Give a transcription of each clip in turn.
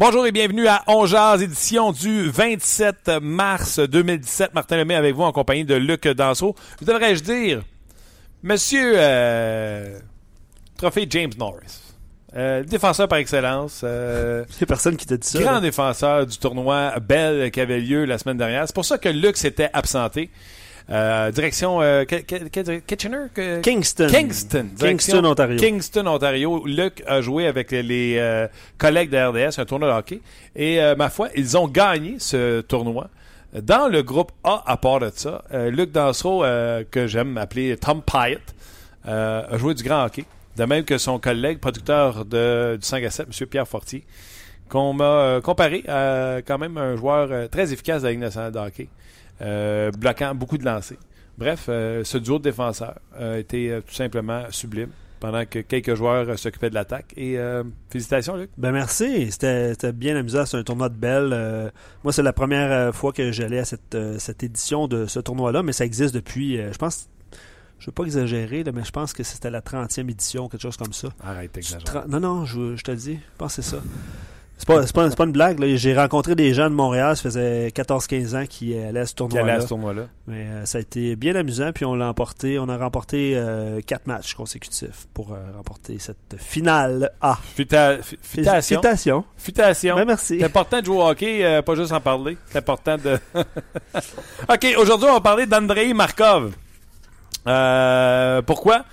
Bonjour et bienvenue à On Jazz, édition du 27 mars 2017. Martin Lemay avec vous en compagnie de Luc Danseau. Vous devrais-je dire, Monsieur euh, Trophée James Norris, euh, défenseur par excellence. Euh, C'est personne qui t'a dit ça. grand là. défenseur du tournoi Bell qui avait lieu la semaine dernière. C'est pour ça que Luc s'était absenté. Euh, direction euh, Kitchener? Que- Kingston. Kingston. Direction Kingston, Ontario. Kingston, Ontario. Luc a joué avec les euh, collègues de RDS, un tournoi de hockey. Et euh, ma foi, ils ont gagné ce tournoi. Dans le groupe A, à part de ça, euh, Luc Dansereau, que j'aime appeler Tom Pyatt, euh, a joué du grand hockey. De même que son collègue, producteur de, du 5 à 7, M. Pierre Fortier, qu'on m'a comparé à quand même un joueur très efficace de la Ligue nationale de hockey, bloquant beaucoup de lancers. Bref, euh, ce duo de défenseurs a été euh, tout simplement sublime pendant que quelques joueurs euh, s'occupaient de l'attaque. Et euh, félicitations, Luc. Ben merci, c'était bien amusant, c'est un tournoi de belle. Euh, moi, c'est la première euh, fois que j'allais à cette, euh, cette édition de ce tournoi-là, mais ça existe depuis, euh, je pense, je veux pas exagérer, là, mais je pense que c'était la 30e édition, quelque chose comme ça. Arrête, Non, non, je, je te le dis, je pense que c'est ça. C'est pas, pas, pas une blague, j'ai rencontré des gens de Montréal, ça faisait 14-15 ans qui allaient à ce tournoi-là. Mais euh, ça a été bien amusant, puis on l'a emporté. On a remporté euh, quatre matchs consécutifs pour euh, remporter cette finale A. Ben, merci. C'est important de jouer au hockey, pas juste en parler. C'est important de. OK, aujourd'hui, on va parler d'Andrei Markov. Euh, pourquoi?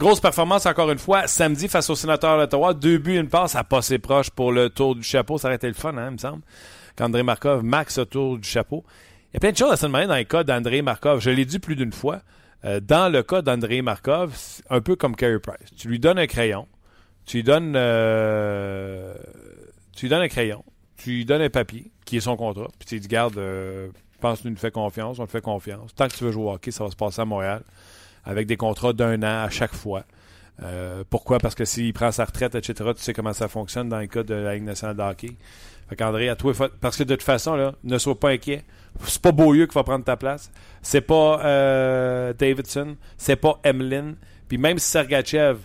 Grosse performance encore une fois, samedi face au sénateur d'Ottawa. Deux buts, une passe, à passer proche pour le tour du chapeau. Ça aurait été le fun, hein, il me semble. Qu'André Markov max au tour du chapeau. Il y a plein de choses à se demander dans le cas d'André Markov. Je l'ai dit plus d'une fois. Euh, dans le cas d'André Markov, un peu comme Carey Price. Tu lui donnes un crayon, tu lui donnes, euh, tu lui donnes un crayon, tu lui donnes un papier qui est son contrat, puis tu lui dis garde, euh, pense tu nous fais confiance, on te fait confiance. Tant que tu veux jouer au hockey, ça va se passer à Montréal avec des contrats d'un an à chaque fois. Euh, pourquoi? Parce que s'il prend sa retraite, etc., tu sais comment ça fonctionne dans le cas de la Ligue nationale de hockey. Fait qu'André, à toi, parce que de toute façon, ne sois pas inquiet. C'est pas Beaulieu qui va prendre ta place. C'est pas euh, Davidson. C'est pas Emlyn. Puis même si Sergachev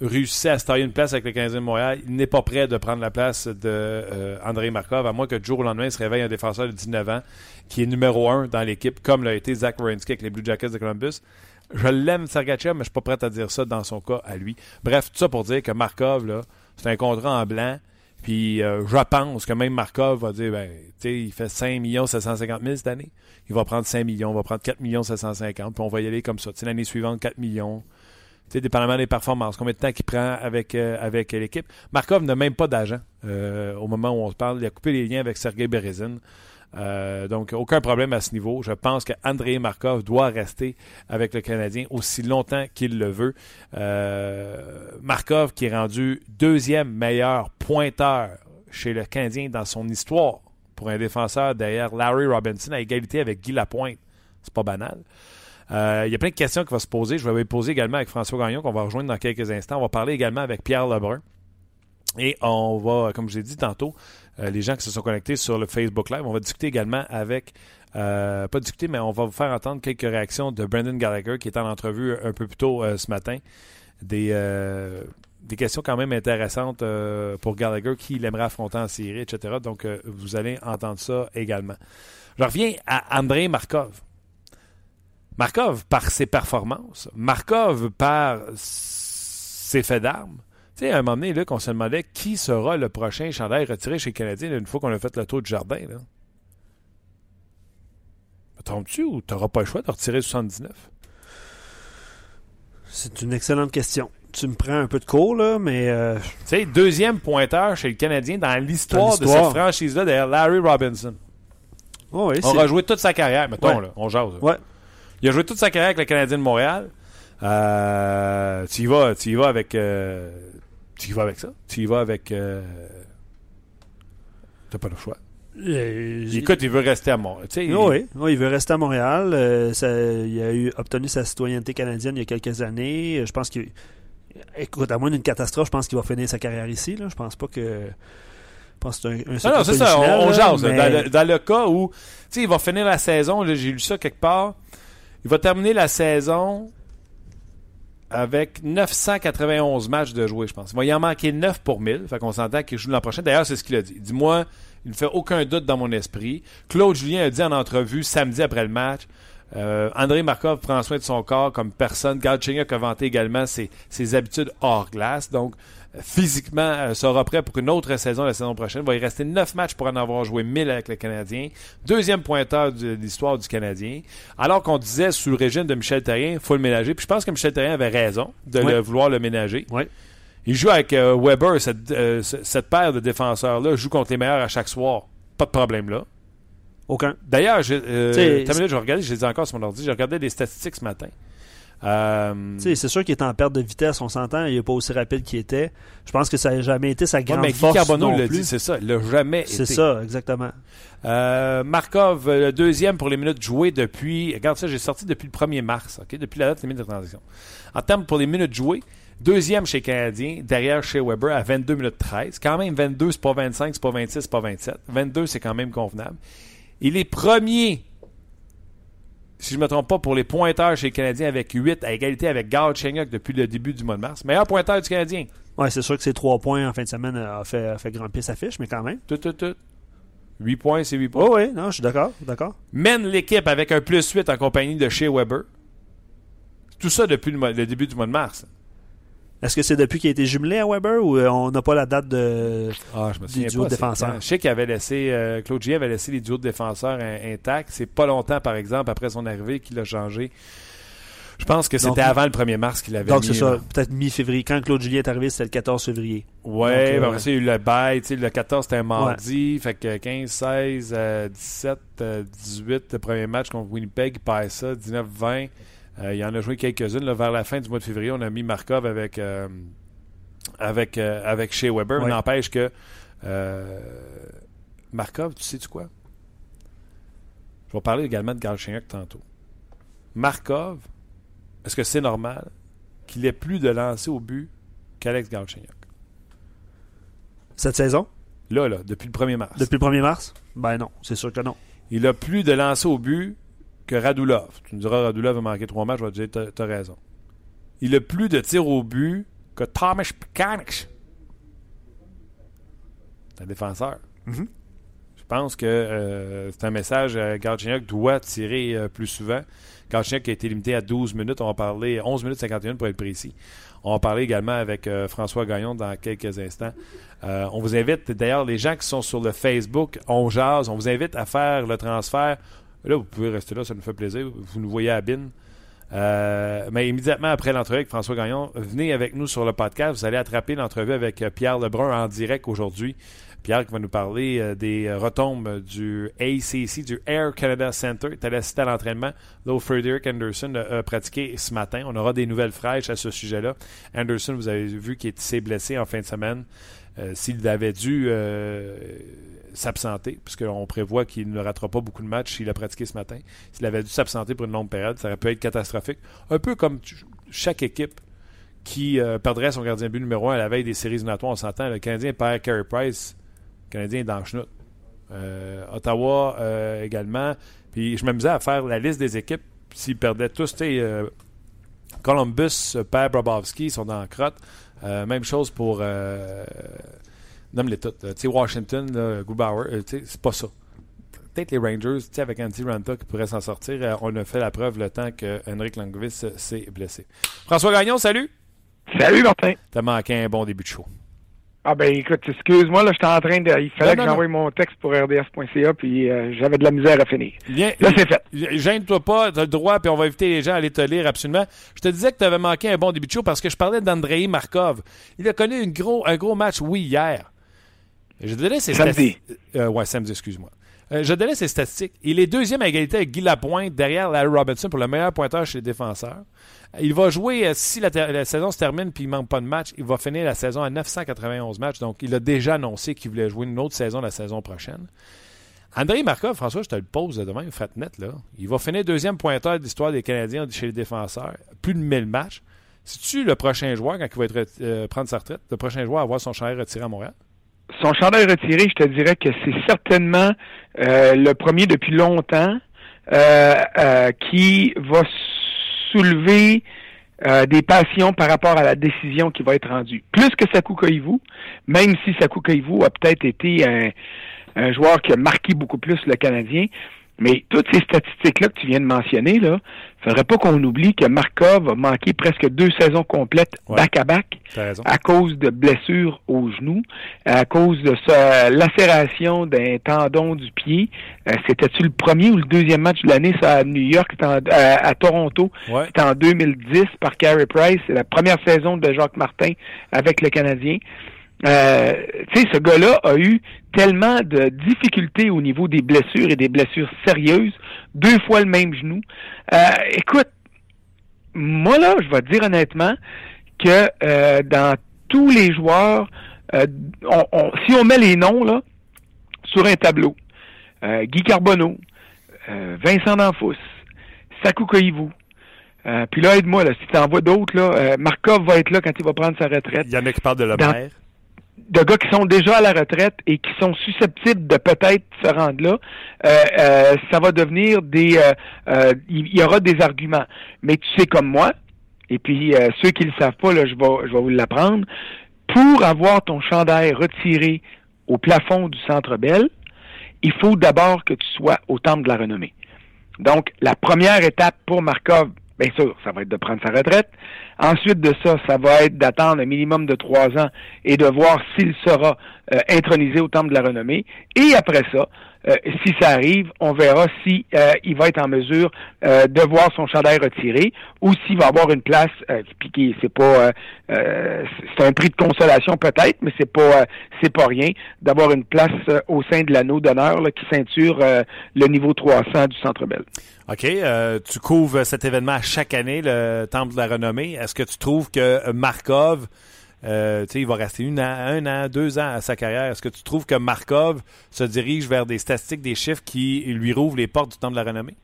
réussit à se tailler une place avec le Canadien de Montréal, il n'est pas prêt de prendre la place de euh, André Markov, à moins que du jour au lendemain, il se réveille un défenseur de 19 ans qui est numéro 1 dans l'équipe, comme l'a été Zach Werenski avec les Blue Jackets de Columbus. Je l'aime, Sergachev, mais je suis pas prêt à dire ça dans son cas à lui. Bref, tout ça pour dire que Markov, là, c'est un contrat en blanc. Puis euh, je pense que même Markov va dire, ben, tu sais, il fait 5 750 000 cette année. Il va prendre 5 millions, il va prendre 4 750 puis on va y aller comme ça. Tu l'année suivante, 4 millions. Tu sais, dépendamment des performances, combien de temps qu'il prend avec, euh, avec l'équipe. Markov n'a même pas d'agent euh, au moment où on se parle. Il a coupé les liens avec Sergei Berezin. Euh, donc, aucun problème à ce niveau. Je pense que Andrei Markov doit rester avec le Canadien aussi longtemps qu'il le veut. Euh, Markov qui est rendu deuxième meilleur pointeur chez le Canadien dans son histoire pour un défenseur derrière Larry Robinson à égalité avec Guy Lapointe. C'est pas banal. Euh, il y a plein de questions qui vont se poser. Je vais les poser également avec François Gagnon qu'on va rejoindre dans quelques instants. On va parler également avec Pierre Lebrun. Et on va, comme je l'ai dit tantôt, les gens qui se sont connectés sur le Facebook Live, on va discuter également avec, euh, pas discuter, mais on va vous faire entendre quelques réactions de Brendan Gallagher qui est en entrevue un peu plus tôt euh, ce matin. Des, euh, des questions quand même intéressantes euh, pour Gallagher qui il aimerait affronter en série, etc. Donc, euh, vous allez entendre ça également. Je reviens à Andrei Markov. Markov par ses performances, Markov par ses faits d'armes. Tu sais, à un moment donné, là, qu'on se demandait qui sera le prochain chandail retiré chez les Canadiens une fois qu'on a fait le tour du jardin. Là. Me trompes-tu ou tu n'auras pas le choix de retirer 79? C'est une excellente question. Tu me prends un peu de cours, là, mais euh, Tu sais, deuxième pointeur chez le Canadien dans l'histoire de cette franchise-là derrière Larry Robinson. oh, oui, On aura joué toute sa carrière, mettons, Ouais. là, on jase. là. Ouais. Il a joué toute sa carrière avec le Canadien de Montréal. Euh, tu y vas, tu y vas avec. euh, tu y vas avec ça? Tu y vas avec. Euh, T'as pas le choix. Euh, Écoute, il veut rester à Montréal. Oui, oui, il veut rester à Montréal. Euh, ça- il a eu, obtenu sa citoyenneté canadienne il y a quelques années. Euh, Je pense qu'il. Écoute, à moins d'une catastrophe, je pense qu'il va finir sa carrière ici. Là. Je pense pas que. Je pense que c'est un, un Non, non, c'est ça, on, jase. mais- Dans, le, dans le cas où, tu sais, il va finir la saison, j'ai lu ça quelque part, il va terminer la saison avec 991 matchs de jouer, je pense. Il va y en manquer 9 pour 1000, fait qu'on s'entend qu'il joue l'an prochain. D'ailleurs, c'est ce qu'il a dit. Dis-moi, il ne fait aucun doute dans mon esprit. Claude Julien a dit en entrevue samedi après le match, euh, André Markov prend soin de son corps comme personne. Galchenyuk a vanté également ses, habitudes hors glace. Donc, physiquement, euh, sera prêt pour une autre saison la saison prochaine. Il va y rester 9 matchs pour en avoir joué 1000 avec le Canadien. Deuxième pointeur de l'histoire du Canadien. Alors qu'on disait sous le régime de Michel Terrien, il faut le ménager. Puis je pense que Michel Terrien avait raison de le vouloir le ménager. Il joue avec euh, Weber, cette, euh, ce- cette paire de défenseurs-là, joue contre les meilleurs à chaque soir. Pas de problème là. Aucun. D'ailleurs, j'ai, euh, minute, je vais regarder, je les ai encore sur mon ordi. J'ai regardé des statistiques ce matin. Euh, Tu sais, C'est sûr qu'il est en perte de vitesse, on s'entend. Il n'est pas aussi rapide qu'il était. Je pense que ça n'a jamais été sa ouais, grande mais Guy force Carbonneau non l'a plus. dit, c'est ça. Il l'a jamais C'est ça, exactement. Euh, Markov, euh, le deuxième pour les minutes jouées depuis. Regarde ça, j'ai sorti depuis le 1er mars, ok, depuis la date limite de transaction. En termes pour les minutes jouées, deuxième chez Canadien, derrière chez Weber à 22 minutes 13. Quand même, 22, c'est pas 25, c'est pas 26, c'est pas 27. 22, c'est quand même convenable. Il est premier, si je ne me trompe pas, pour les pointeurs chez les Canadiens avec 8 à égalité avec Gard Chenyok depuis le début du mois de mars. Meilleur pointeur du Canadien. Ouais, c'est sûr que ces trois points en fin de semaine a fait, a fait grimper sa fiche, mais quand même. Tout, tout, tout. 8 points, c'est 8 points. Oui, oui, non, je suis d'accord, d'accord. mène l'équipe avec un plus 8 en compagnie de Shea Weber. Tout ça depuis le, mois- le début du mois de mars. Est-ce que c'est depuis qu'il a été jumelé à Weber ou euh, on n'a pas la date de. Ah, je me Des duos de défenseurs? Je sais qu'il avait laissé, euh, Claude Gilles avait laissé les duos de défenseurs in- intacts. C'est pas longtemps, par exemple, après son arrivée qu'il a changé. Je pense que c'était avant le 1er mars qu'il avait Donc, c'est ça, peut-être mi-février. Quand Claude Julien est arrivé, c'était le 14 février. Ouais, Donc, euh, ben il y a eu le bail. tu sais, Le 14, c'était un mardi. Fait que 15, 16, euh, 17, euh, 18, le premier match contre Winnipeg, il passe ça. 19, 20. Euh, il en a joué quelques-unes. vers la fin du mois de février, on a mis Markov avec, euh, avec, euh, avec Shea Weber. Ouais. Mais n'empêche que Markov, tu sais-tu quoi? Je vais parler également de Galchenyuk tantôt. Markov, est-ce que c'est normal qu'il ait plus de lancers au but qu'Alex Galchenyuk? Cette saison, Là, là, depuis le 1er mars. depuis le 1er mars? Ben non, c'est sûr que non. Il a plus de lancers au but que Radulov. Tu me diras, Radulov a manqué trois matchs, je vais te dire, t'as- t'as raison. Il a plus de tirs au but que Thomas Pekanik. C'est un défenseur. Mhm. Je pense que euh, c'est un message. Euh, Galchenyuk doit tirer euh, plus souvent. Galchenyuk a été limité à 12 minutes. On va parler 11 minutes 51 pour être précis. On va parler également avec euh, François Gagnon dans quelques instants. Euh, on vous invite, d'ailleurs, les gens qui sont sur le Facebook, on jase, on vous invite à faire le transfert. Là, vous pouvez rester là, ça nous fait plaisir. Vous nous voyez à Bin. Euh, mais immédiatement après l'entrevue avec François Gagnon, venez avec nous sur le podcast. Vous allez attraper l'entrevue avec euh, Pierre Lebrun en direct aujourd'hui. Pierre qui va nous parler euh, des retombes du ACC, du Air Canada Center. Il est allé assister à l'entraînement. Là, Frederick Anderson a, pratiqué ce matin. On aura des nouvelles fraîches à ce sujet-là. Anderson, vous avez vu qu'il s'est blessé en fin de semaine. S'il avait dû s'absenter, puisqu'on prévoit qu'il ne ratera pas beaucoup de matchs s'il a pratiqué ce matin, s'il avait dû s'absenter pour une longue période, ça aurait pu être catastrophique. Un peu comme chaque équipe qui euh, perdrait son gardien but numéro un à la veille des séries éliminatoires, on s'entend, le Canadien perd Carey Price, le Canadien est dans le chenoute. Euh, Ottawa euh, également. Puis je m'amusais à faire la liste des équipes s'ils perdaient tous. Columbus perd Brobovski, ils sont dans la crotte. Même chose pour. Nomme-les toutes. Tu sais, Washington, là, Grubauer, euh, c'est pas ça. Peut-être les Rangers, tu sais, avec Andy Ranta qui pourrait s'en sortir. Euh, on a fait la preuve le temps que Henrik Langvis euh, s'est blessé. François Gagnon, salut! Salut Martin. T'as manqué un bon début de show. Ah ben écoute, excuse-moi, là, j'étais en train de. Il fallait Non, que j'envoie mon texte pour rds.ca, puis euh, j'avais de la misère à finir. Viens, Là, c'est fait. Gêne-toi pas, t'as le droit, puis on va inviter les gens à aller te lire absolument. Je te disais que tu avais manqué un bon début de show parce que je parlais d'Andrei Markov. Il a connu une gros, un gros match, oui, hier. Je te dirais, c'est Samedi. Euh, ouais, samedi, excuse-moi. Euh, je donnais ses statistiques. Il est deuxième à égalité avec Guy Lapointe derrière Larry Robinson pour le meilleur pointeur chez les défenseurs. Il va jouer, euh, si la, la, saison se termine puis il ne manque pas de match, il va finir la saison à 991 matchs. Donc, il a déjà annoncé qu'il voulait jouer une autre saison la saison prochaine. André Markov, François, je te le pose demain, fat net, là. Il va finir deuxième pointeur de l'histoire des Canadiens chez les défenseurs. Plus de 1000 matchs. C'est-tu le prochain joueur, quand il va être, euh, prendre sa retraite, le prochain joueur à avoir son chandail retiré à Montréal? Son chandail retiré, je te dirais que c'est certainement euh, le premier depuis longtemps euh, qui va soulever des passions par rapport à la décision qui va être rendue. Plus que Sakou Koivu, même si Sakou Koivu a peut-être été un, un joueur qui a marqué beaucoup plus le Canadien. Mais toutes ces statistiques-là que tu viens de mentionner, là, faudrait pas qu'on oublie que Markov a manqué presque deux saisons complètes back-à-back à cause de blessures au genou, à cause de sa lacération d'un tendon du pied. Euh, C'était-tu le premier ou le deuxième match de l'année, ça, à New York, à, Toronto? C'était en 2010 par Carey Price. C'est la première saison de Jacques Martin avec le Canadien. Euh, tu sais, ce gars-là a eu tellement de difficultés au niveau des blessures et des blessures sérieuses, deux fois le même genou. Euh, écoute, moi là, je vais te dire honnêtement que euh, dans tous les joueurs, euh, on, si on met les noms là sur un tableau, Guy Carbonneau, Vincent D'Anfous, Sakou Koivu, puis là, aide-moi, là, si tu en vois d'autres, là, Markov va être là quand il va prendre sa retraite. Il y en a qui parlent de la mer de gars qui sont déjà à la retraite et qui sont susceptibles de peut-être se rendre là, euh, euh, ça va devenir des... Euh, il y aura des arguments. Mais tu sais comme moi, et puis ceux qui ne le savent pas, là, je vais, je vais vous l'apprendre, pour avoir ton chandail retiré au plafond du Centre Bell, il faut d'abord que tu sois au Temple de la Renommée. Donc, la première étape pour Markov, bien sûr, ça va être de prendre sa retraite. Ensuite de ça, ça va être d'attendre un minimum de trois ans et de voir s'il sera euh, intronisé au Temple de la Renommée. Et après ça, euh, si ça arrive, on verra si euh, il va être en mesure de voir son chandail retiré ou s'il va avoir une place. puis c'est pas, c'est un prix de consolation peut-être, mais c'est pas, c'est pas rien d'avoir une place au sein de l'anneau d'honneur qui ceinture le niveau 300 du Centre Bell. OK. tu couvres cet événement chaque année, le Temple de la Renommée. Est-ce que tu trouves que Markov euh, il va rester une un an, deux ans à sa carrière. Est-ce que tu trouves que Markov se dirige vers des statistiques, des chiffres qui lui rouvrent les portes du temps de la renommée?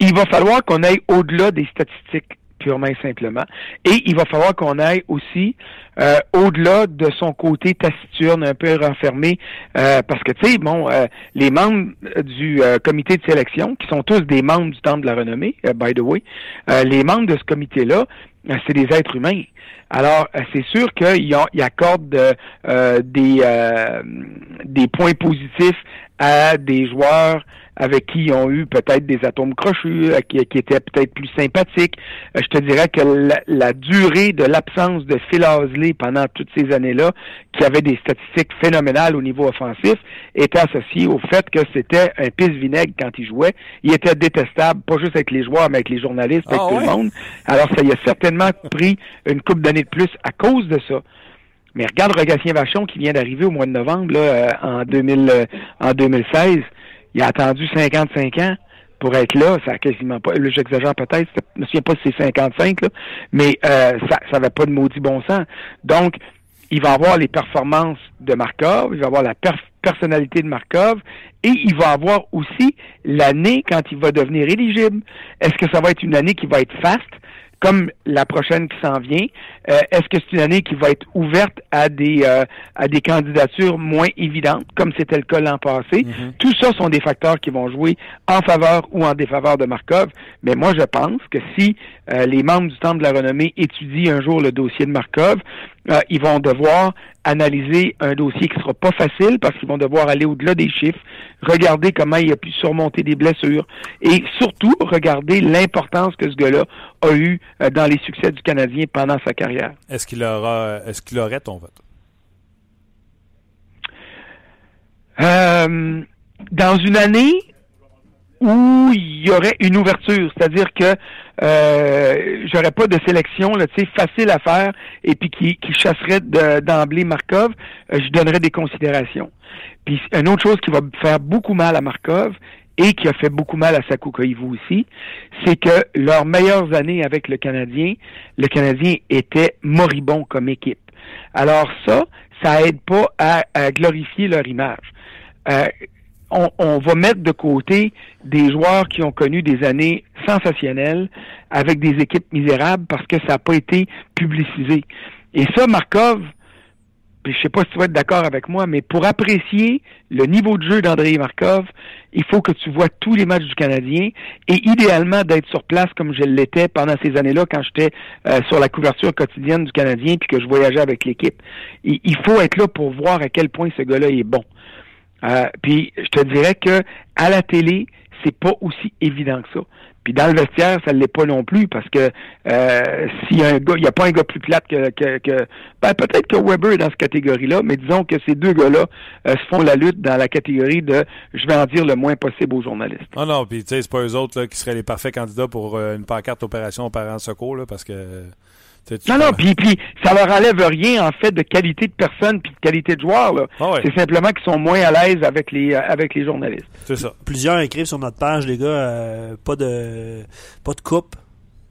Il va falloir qu'on aille au-delà des statistiques purement et simplement. Et il va falloir qu'on aille aussi euh, au-delà de son côté taciturne, un peu renfermé, euh, parce que, tu sais, bon, les membres du comité de sélection, qui sont tous des membres du Temple de la Renommée, by the way, les membres de ce comité-là, c'est des êtres humains. Alors, c'est sûr qu'ils accordent des, des points positifs à des joueurs avec qui ils ont eu peut-être des atomes crochus, euh, qui, qui étaient peut-être plus sympathiques. Euh, je te dirais que la, durée de l'absence de Phil Osley pendant toutes ces années-là, qui avait des statistiques phénoménales au niveau offensif, était associée au fait que c'était un pisse-vinaigre quand il jouait. Il était détestable, pas juste avec les joueurs, mais avec les journalistes, avec ah tout le monde. Alors, ça y a certainement pris une coupe d'années de plus à cause de ça. Mais regarde Rogatien Vachon qui vient d'arriver au mois de novembre là, euh, en, 2000, en 2016. Il a attendu 55 ans pour être là. Ça a quasiment pas. Là, j'exagère peut-être. Je me souviens pas si c'est 55, là, mais euh, ça n'avait pas de maudit bon sens. Donc, il va avoir les performances de Markov, il va avoir la personnalité de Markov, et il va avoir aussi l'année quand il va devenir éligible. Est-ce que ça va être une année qui va être faste? Comme la prochaine qui s'en vient, euh, est-ce que c'est une année qui va être ouverte à des euh, à des candidatures moins évidentes, comme c'était le cas l'an passé? Mm-hmm. Tout ça sont des facteurs qui vont jouer en faveur ou en défaveur de Markov. Mais moi, je pense que si euh, les membres du Temple de la Renommée étudient un jour le dossier de Markov, ils vont devoir analyser un dossier qui sera pas facile parce qu'ils vont devoir aller au-delà des chiffres, regarder comment il a pu surmonter des blessures et surtout regarder l'importance que ce gars-là a eu euh, dans les succès du Canadien pendant sa carrière. Est-ce qu'il aura est-ce qu'il aurait ton vote? Euh, dans une année où il y aurait une ouverture, c'est-à-dire que euh, j'aurais pas de sélection là, facile à faire et puis qui, qui chasserait d'emblée Markov, euh, je donnerais des considérations. Puis une autre chose qui va faire beaucoup mal à Markov et qui a fait beaucoup mal à Sakou aussi, c'est que leurs meilleures années avec le Canadien, le Canadien était moribond comme équipe. Alors ça, ça aide pas à, glorifier leur image. Euh, on, va mettre de côté des joueurs qui ont connu des années sensationnelles avec des équipes misérables parce que ça n'a pas été publicisé. Et ça, Markov, je sais pas si tu vas être d'accord avec moi, mais pour apprécier le niveau de jeu d'André Markov, il faut que tu vois tous les matchs du Canadien et idéalement d'être sur place comme je l'étais pendant ces années-là quand j'étais euh, sur la couverture quotidienne du Canadien puis que je voyageais avec l'équipe. Il faut être là pour voir à quel point ce gars-là est bon. Euh, puis je te dirais que à la télé, c'est pas aussi évident que ça. Puis dans le vestiaire, ça ne l'est pas non plus parce que euh, s'il y a un gars, il n'y a pas un gars plus plate que, que, ben, peut-être que Weber est dans cette catégorie-là, mais disons que ces deux gars-là euh, se font la lutte dans la catégorie de je vais en dire le moins possible aux journalistes. Ah non, puis tu sais, c'est pas eux autres là, qui seraient les parfaits candidats pour euh, une pancarte opération aux parents secours là, parce que non, non, puis, puis ça leur enlève rien, en fait, de qualité de personne puis de qualité de joueur. Là. Ah c'est simplement qu'ils sont moins à l'aise avec les euh, avec les journalistes. C'est ça. Plusieurs écrivent sur notre page, les gars, euh, pas de pas de coupe.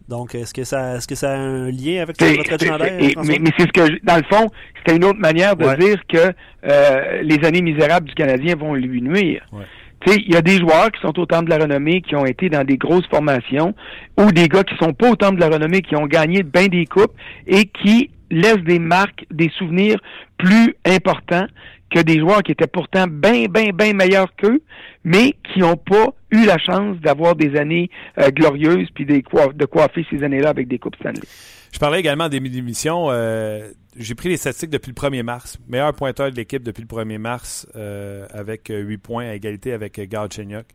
Donc, est-ce que ça est-ce que ça a un lien avec votre chandail, mais, mais c'est ce que, dans le fond, c'était une autre manière de dire que euh, les années misérables du Canadien vont lui nuire. Ouais il y a des joueurs qui sont au de la renommée, qui ont été dans des grosses formations, ou des gars qui sont pas au de la renommée, qui ont gagné bien des coupes et qui laissent des marques, des souvenirs plus importants que des joueurs qui étaient pourtant bien, bien, bien meilleurs qu'eux, mais qui n'ont pas eu la chance d'avoir des années euh, glorieuses puis de coiffer ces années-là avec des coupes Stanley. Je parlais également des émissions. Euh, j'ai pris les statistiques depuis le 1er mars. Meilleur pointeur de l'équipe depuis le 1er mars euh, avec 8 euh, points à égalité avec Galchenyuk.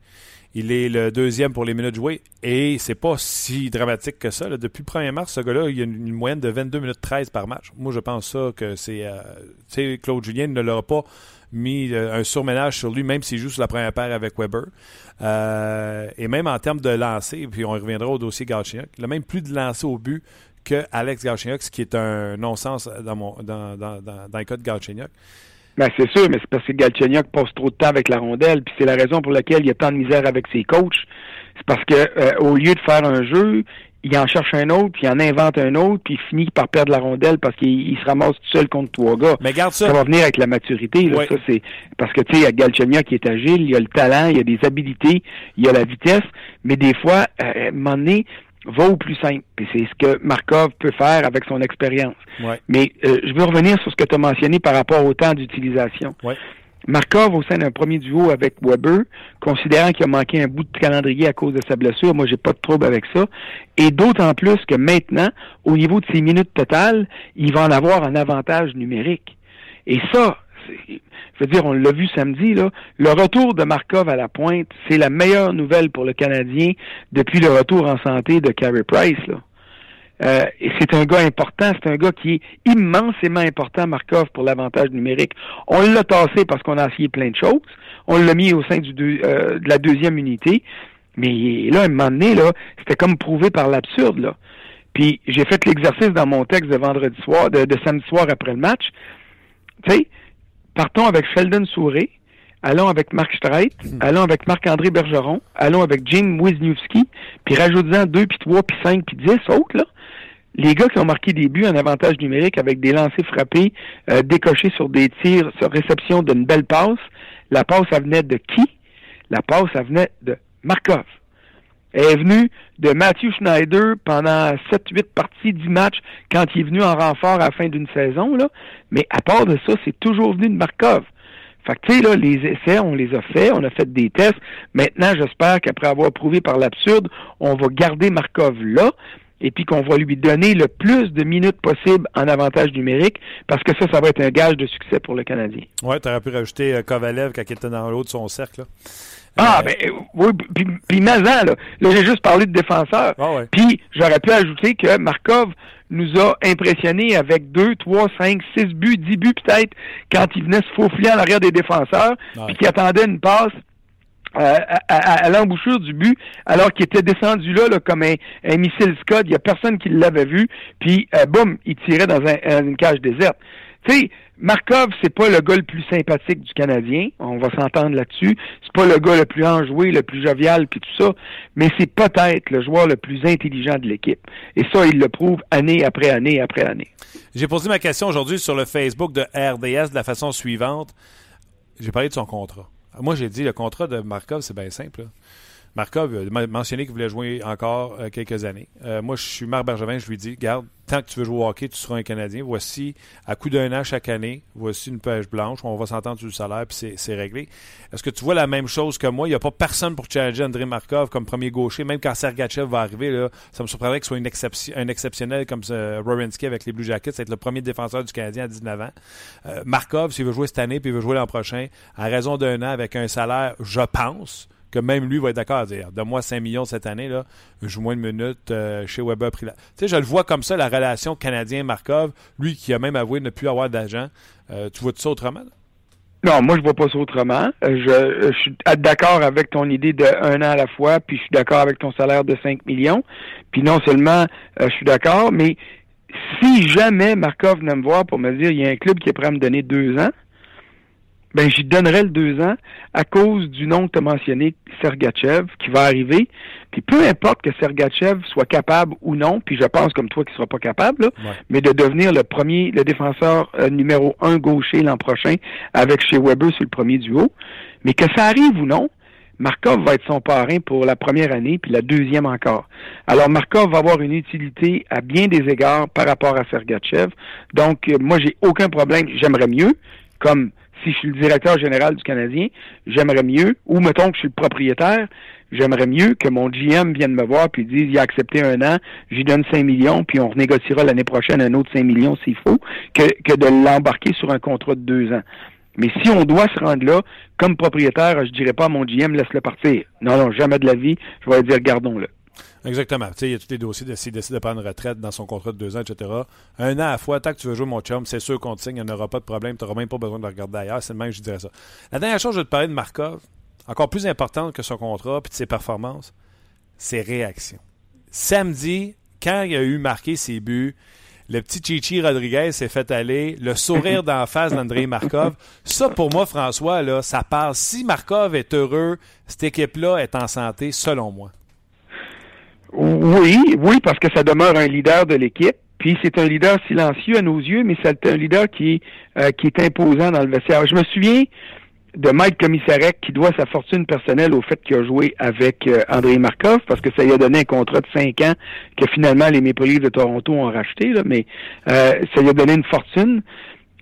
Il est le deuxième pour les minutes jouées et c'est pas si dramatique que ça. Depuis le 1er mars, ce gars-là, il a une, moyenne de 22 minutes 13 par match. Moi, je pense ça que c'est... Claude Julien ne l'aura pas mis un surménage sur lui, même s'il joue sur la première paire avec Weber. et même en termes de lancer, puis on reviendra au dossier Galchenyuk, il a même plus de lancers au but que Alex Galchenyuk, ce qui est un non-sens dans, mon, dans, dans, dans, le cas de Galchenyuk. Ben, c'est sûr, mais c'est parce que Galchenyuk passe trop de temps avec la rondelle, puis c'est la raison pour laquelle il y a tant de misère avec ses coachs. C'est parce que euh, au lieu de faire un jeu, il en cherche un autre, puis il en invente un autre, puis il finit par perdre la rondelle parce qu'il se ramasse tout seul contre trois gars. Mais garde ça. Ça va venir avec la maturité. Là, ça, c'est parce que tu sais, il y a Galchenyuk qui est agile, il y a le talent, il y a des habilités, il y a la vitesse, mais des fois, euh, à un moment donné, va au plus simple. Et c'est ce que Markov peut faire avec son expérience. Mais euh, je veux revenir sur ce que tu as mentionné par rapport au temps d'utilisation. Markov, au sein d'un premier duo avec Weber, considérant qu'il a manqué un bout de calendrier à cause de sa blessure, moi j'ai pas de trouble avec ça. Et d'autant plus que maintenant, au niveau de ses minutes totales, il va en avoir un avantage numérique. Et ça, je veux dire, on l'a vu samedi, là, le retour de Markov à la pointe, c'est la meilleure nouvelle pour le Canadien depuis le retour en santé de Carey Price. Là. Euh, c'est un gars important, c'est un gars qui est immensément important, Markov, pour l'avantage numérique. On l'a tassé parce qu'on a essayé plein de choses. On l'a mis au sein euh, de la deuxième unité. Mais là, à un moment donné, là, c'était comme prouvé par l'absurde, là. Puis j'ai fait l'exercice dans mon texte de vendredi soir, de samedi soir après le match. Tu sais, partons avec Sheldon Souré, allons avec Marc Streit, hmm. allons avec Marc-André Bergeron, allons avec Jim Wisniewski, puis rajoutons deux, puis trois, puis cinq, puis dix autres, là. Les gars qui ont marqué des buts en avantage numérique avec des lancers frappés, euh, décochés sur des tirs, sur réception d'une belle passe, la passe, elle venait de qui? La passe, elle venait de Markov. Elle est venue de Matthew Schneider pendant 7-8 parties, 10 matchs quand il est venu en renfort à la fin d'une saison. Là. Mais à part de ça, c'est toujours venu de Markov. Fait que, tu sais, là, les essais, on les a faits, on a fait des tests. Maintenant, j'espère qu'après avoir prouvé par l'absurde, on va garder Markov là et puis qu'on va lui donner le plus de minutes possible en avantage numérique, parce que ça, ça va être un gage de succès pour le Canadien. Oui, tu aurais pu rajouter euh, Kovalev quand il était dans l'autre de son cercle. Ah, euh, ben euh, oui, puis, puis là, là j'ai juste parlé de défenseur. Ah puis j'aurais pu ajouter que Markov nous a impressionnés avec 2, 3, 5, 6 buts, 10 buts peut-être, quand il venait se faufiler en arrière des défenseurs, puis qu'il attendait une passe à, l'embouchure du but, alors qu'il était descendu là, comme un, missile Scott. Il n'y a personne qui l'avait vu. Puis, euh, boum, il tirait dans une cage déserte. Tu sais, Markov, c'est pas le gars le plus sympathique du Canadien. On va s'entendre là-dessus. C'est pas le gars le plus enjoué, le plus jovial, puis tout ça. Mais c'est peut-être le joueur le plus intelligent de l'équipe. Et ça, il le prouve année après année après année. J'ai posé ma question aujourd'hui sur le Facebook de RDS de la façon suivante. J'ai parlé de son contrat. Moi, j'ai dit le contrat de Markov, c'est bien simple. Markov a mentionné qu'il voulait jouer encore euh, quelques années. Euh, moi, je suis Marc Bergevin, je lui dis garde, tant que tu veux jouer au hockey, tu seras un Canadien. Voici, à coup d'un an chaque année, voici une pêche blanche, on va s'entendre sur le salaire, puis c'est réglé. Est-ce que tu vois la même chose que moi? Il n'y a pas personne pour challenger André Markov comme premier gaucher, même quand Sergachev va arriver. Là, ça me surprendrait que ce soit un exceptionnel comme euh, avec les Blue Jackets, être le premier défenseur du Canadien à 19 ans. Markov, s'il veut jouer cette année, puis il veut jouer l'an prochain, à raison d'un an, avec un salaire, je pense, que même lui va être d'accord à dire Donne-moi 5 millions cette année, là, je joue moins de minutes euh, chez Weber. Tu sais, je le vois comme ça, la relation canadien-Markov, lui qui a même avoué ne plus avoir d'agent. Euh, tu vois tout ça autrement? Non, moi je vois pas ça autrement. Je, je suis d'accord avec ton idée de un an à la fois, puis je suis d'accord avec ton salaire de 5 millions. Puis non seulement euh, je suis d'accord, mais si jamais Markov venait me voir pour me dire il y a un club qui est prêt à me donner deux ans, ben j'y donnerais le deux ans à cause du nom que tu as mentionné, Sergachev, qui va arriver. Puis peu importe que Sergachev soit capable ou non, puis je pense comme toi qu'il sera pas capable, mais de devenir le premier, le défenseur euh, numéro un gaucher l'an prochain avec chez Weber sur le premier duo. Mais que ça arrive ou non, Markov va être son parrain pour la première année, puis la deuxième encore. Alors Markov va avoir une utilité à bien des égards par rapport à Sergachev. Donc, euh, moi, j'ai aucun problème. J'aimerais mieux, comme si je suis le directeur général du Canadien, j'aimerais mieux, ou mettons que je suis le propriétaire, j'aimerais mieux que mon GM vienne me voir puis dise il a accepté un an, j'y donne 5 millions, puis on renégociera l'année prochaine un autre 5 millions s'il faut, que, de l'embarquer sur un contrat de deux ans. Mais si on doit se rendre là, comme propriétaire, je dirais pas à mon GM, laisse-le partir. Non, non, jamais de la vie. Je vais dire, gardons-le. Exactement. Tu sais, il y a tous les dossiers de s'il décide de prendre une retraite dans son contrat de deux ans, etc. Un an à la fois, tant que tu veux jouer mon chum, c'est sûr qu'on te signe, il n'y en aura pas de problème, tu n'auras même pas besoin de le regarder ailleurs. C'est le même que je dirais ça. La dernière chose, je vais te parler de Markov, encore plus importante que son contrat et de ses performances, ses réactions. Samedi, quand il a eu marqué ses buts, le petit Chichi Rodriguez s'est fait aller, le sourire d'en face d'André Markov. Ça, pour moi, François, là, ça parle. Si Markov est heureux, cette équipe-là est en santé, selon moi. Oui, oui, parce que ça demeure un leader de l'équipe. Puis c'est un leader silencieux à nos yeux, mais c'est un leader qui, euh, qui est imposant dans le vestiaire. Je me souviens de Mike Commissarek qui doit sa fortune personnelle au fait qu'il a joué avec euh, André Markov parce que ça lui a donné un contrat de cinq ans que finalement les Maple Leafs de Toronto ont racheté, là, mais euh, ça lui a donné une fortune.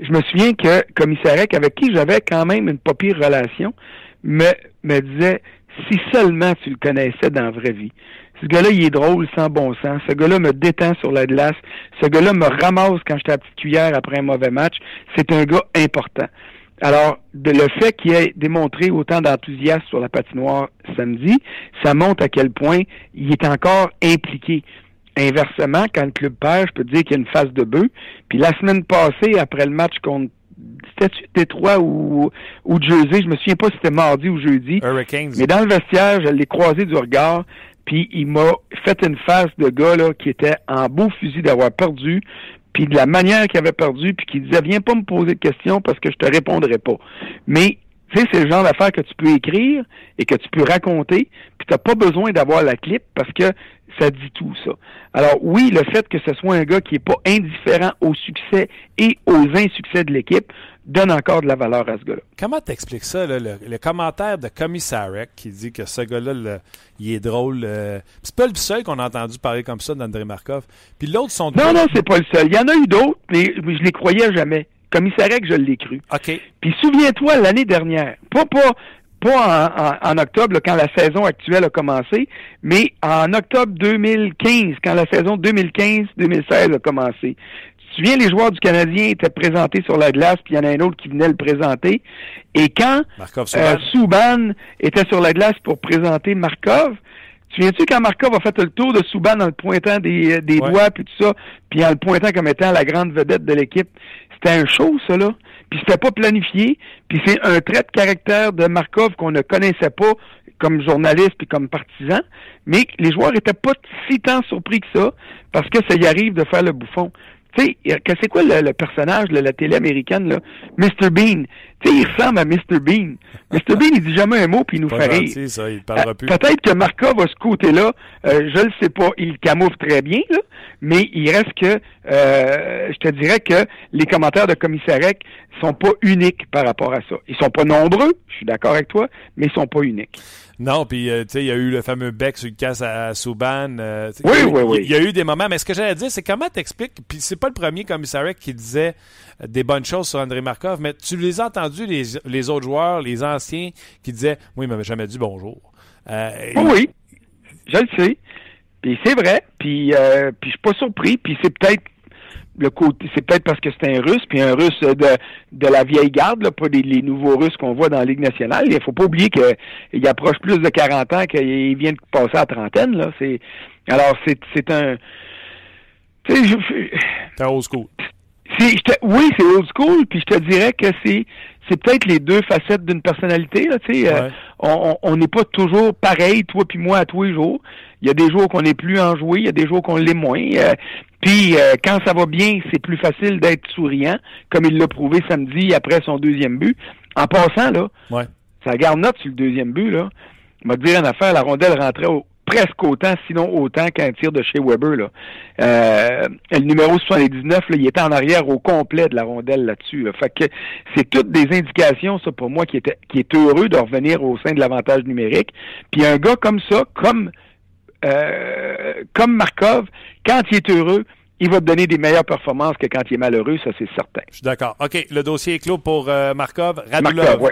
Je me souviens que Commissarek, avec qui j'avais quand même une pas pire relation, me, me disait si seulement tu le connaissais dans la vraie vie. Ce gars-là, il est drôle sans bon sens. Ce gars-là me détend sur la glace. Ce gars-là me ramasse quand j'étais à petite cuillère après un mauvais match. C'est un gars important. Alors, de le fait qu'il ait démontré autant d'enthousiasme sur la patinoire samedi, ça montre à quel point il est encore impliqué. Inversement, quand le club perd, je peux te dire qu'il y a une phase de bœuf. Puis la semaine passée, après le match contre c'était Détroit ou, ou Jersey, je me souviens pas si c'était mardi ou jeudi. Mais dans le vestiaire, je l'ai croisé du regard, puis il m'a fait une face de gars là, qui était en beau fusil d'avoir perdu, puis de la manière qu'il avait perdu, puis qui disait viens pas me poser de questions parce que je te répondrai pas. Mais tu sais, c'est le genre d'affaire que tu peux écrire et que tu peux raconter, puis tu n'as pas besoin d'avoir la clip parce que ça dit tout ça. Alors oui, le fait que ce soit un gars qui est pas indifférent au succès et aux insuccès de l'équipe donne encore de la valeur à ce gars-là. Comment t'expliques ça, le, commentaire de Commissarek qui dit que ce gars-là, il est drôle. Euh, c'est pas le seul qu'on a entendu parler comme ça d'André Markov. Puis l'autre sont... Non, non, c'est pas le seul. Il y en a eu d'autres, mais je les croyais jamais. Commissarek, je l'ai cru. OK. Puis souviens-toi, l'année dernière, pas, pas, pas en, octobre, quand la saison actuelle a commencé, mais en octobre 2015, quand la saison 2015-2016 a commencé. Tu te souviens, les joueurs du Canadien étaient présentés sur la glace, puis il y en a un autre qui venait le présenter. Et quand euh, Souban était sur la glace pour présenter Markov, tu viens-tu quand Markov a fait le tour de Souban en le pointant des, des doigts, puis tout ça, puis en le pointant comme étant la grande vedette de l'équipe? C'était un show, ça, là. Puis c'était pas planifié, puis c'est un trait de caractère de Markov qu'on ne connaissait pas comme journaliste et comme partisan, mais les joueurs étaient pas si tant surpris que ça parce que ça y arrive de faire le bouffon. Tu sais, c'est quoi le, personnage de la télé américaine, là? Mr. Bean. Tu sais, il ressemble à Mr. Bean. Mr. Bean, il dit jamais un mot puis il nous fait rire. Ça, il parlera plus. Peut-être que Markov à ce côté-là, euh, je le sais pas, il camoufle très bien, là, mais il reste que, euh, je te dirais que les commentaires de Commissarek sont pas uniques par rapport à ça. Ils sont pas nombreux, je suis d'accord avec toi, mais ils sont pas uniques. Non, puis euh, tu sais, il y a eu le fameux bec sur le casse à, Souban. Euh, oui, oui, oui. Il y a eu des moments, mais ce que j'allais dire, c'est comment t'expliques, puis c'est pas le premier commissaire qui disait des bonnes choses sur André Markov, mais tu les as entendus, les, les autres joueurs, les anciens, qui disaient « Oui, il m'avait jamais dit bonjour euh, Oui, je le sais. Puis c'est vrai, puis, euh, puis je suis pas surpris, puis c'est peut-être le côté, c'est peut-être parce que c'est un Russe, puis un Russe de, de la vieille garde, là, pas des, les nouveaux Russes qu'on voit dans la Ligue nationale. Il faut pas oublier qu'il approche plus de 40 ans qu'il vient de passer à trentaine. Là. C'est, alors, c'est, c'est un... C'est old school. oui, c'est old school, puis je te dirais que c'est c'est peut-être les deux facettes d'une personnalité. Là, tu sais, euh, on n'est pas toujours pareil, toi puis moi, à tous les jours. Il y a des jours qu'on est plus enjoué, il y a des jours qu'on l'est moins. Euh, puis euh, quand ça va bien, c'est plus facile d'être souriant, comme il l'a prouvé samedi après son deuxième but. En passant, là, ça garde note sur le deuxième but, là. m'a dire une affaire, la rondelle rentrait presque autant, sinon autant qu'un tir de chez Weber. Là. Euh, le numéro 79, là, il était en arrière au complet de la rondelle là-dessus. Fait que c'est toutes des indications, ça, pour moi, qui, était, qui est heureux de revenir au sein de l'avantage numérique. Puis un gars comme ça, comme euh, comme Markov, quand il est heureux, il va te donner des meilleures performances que quand il est malheureux, ça c'est certain. Je suis d'accord. OK, le dossier est clos pour euh, Markov. Radulov.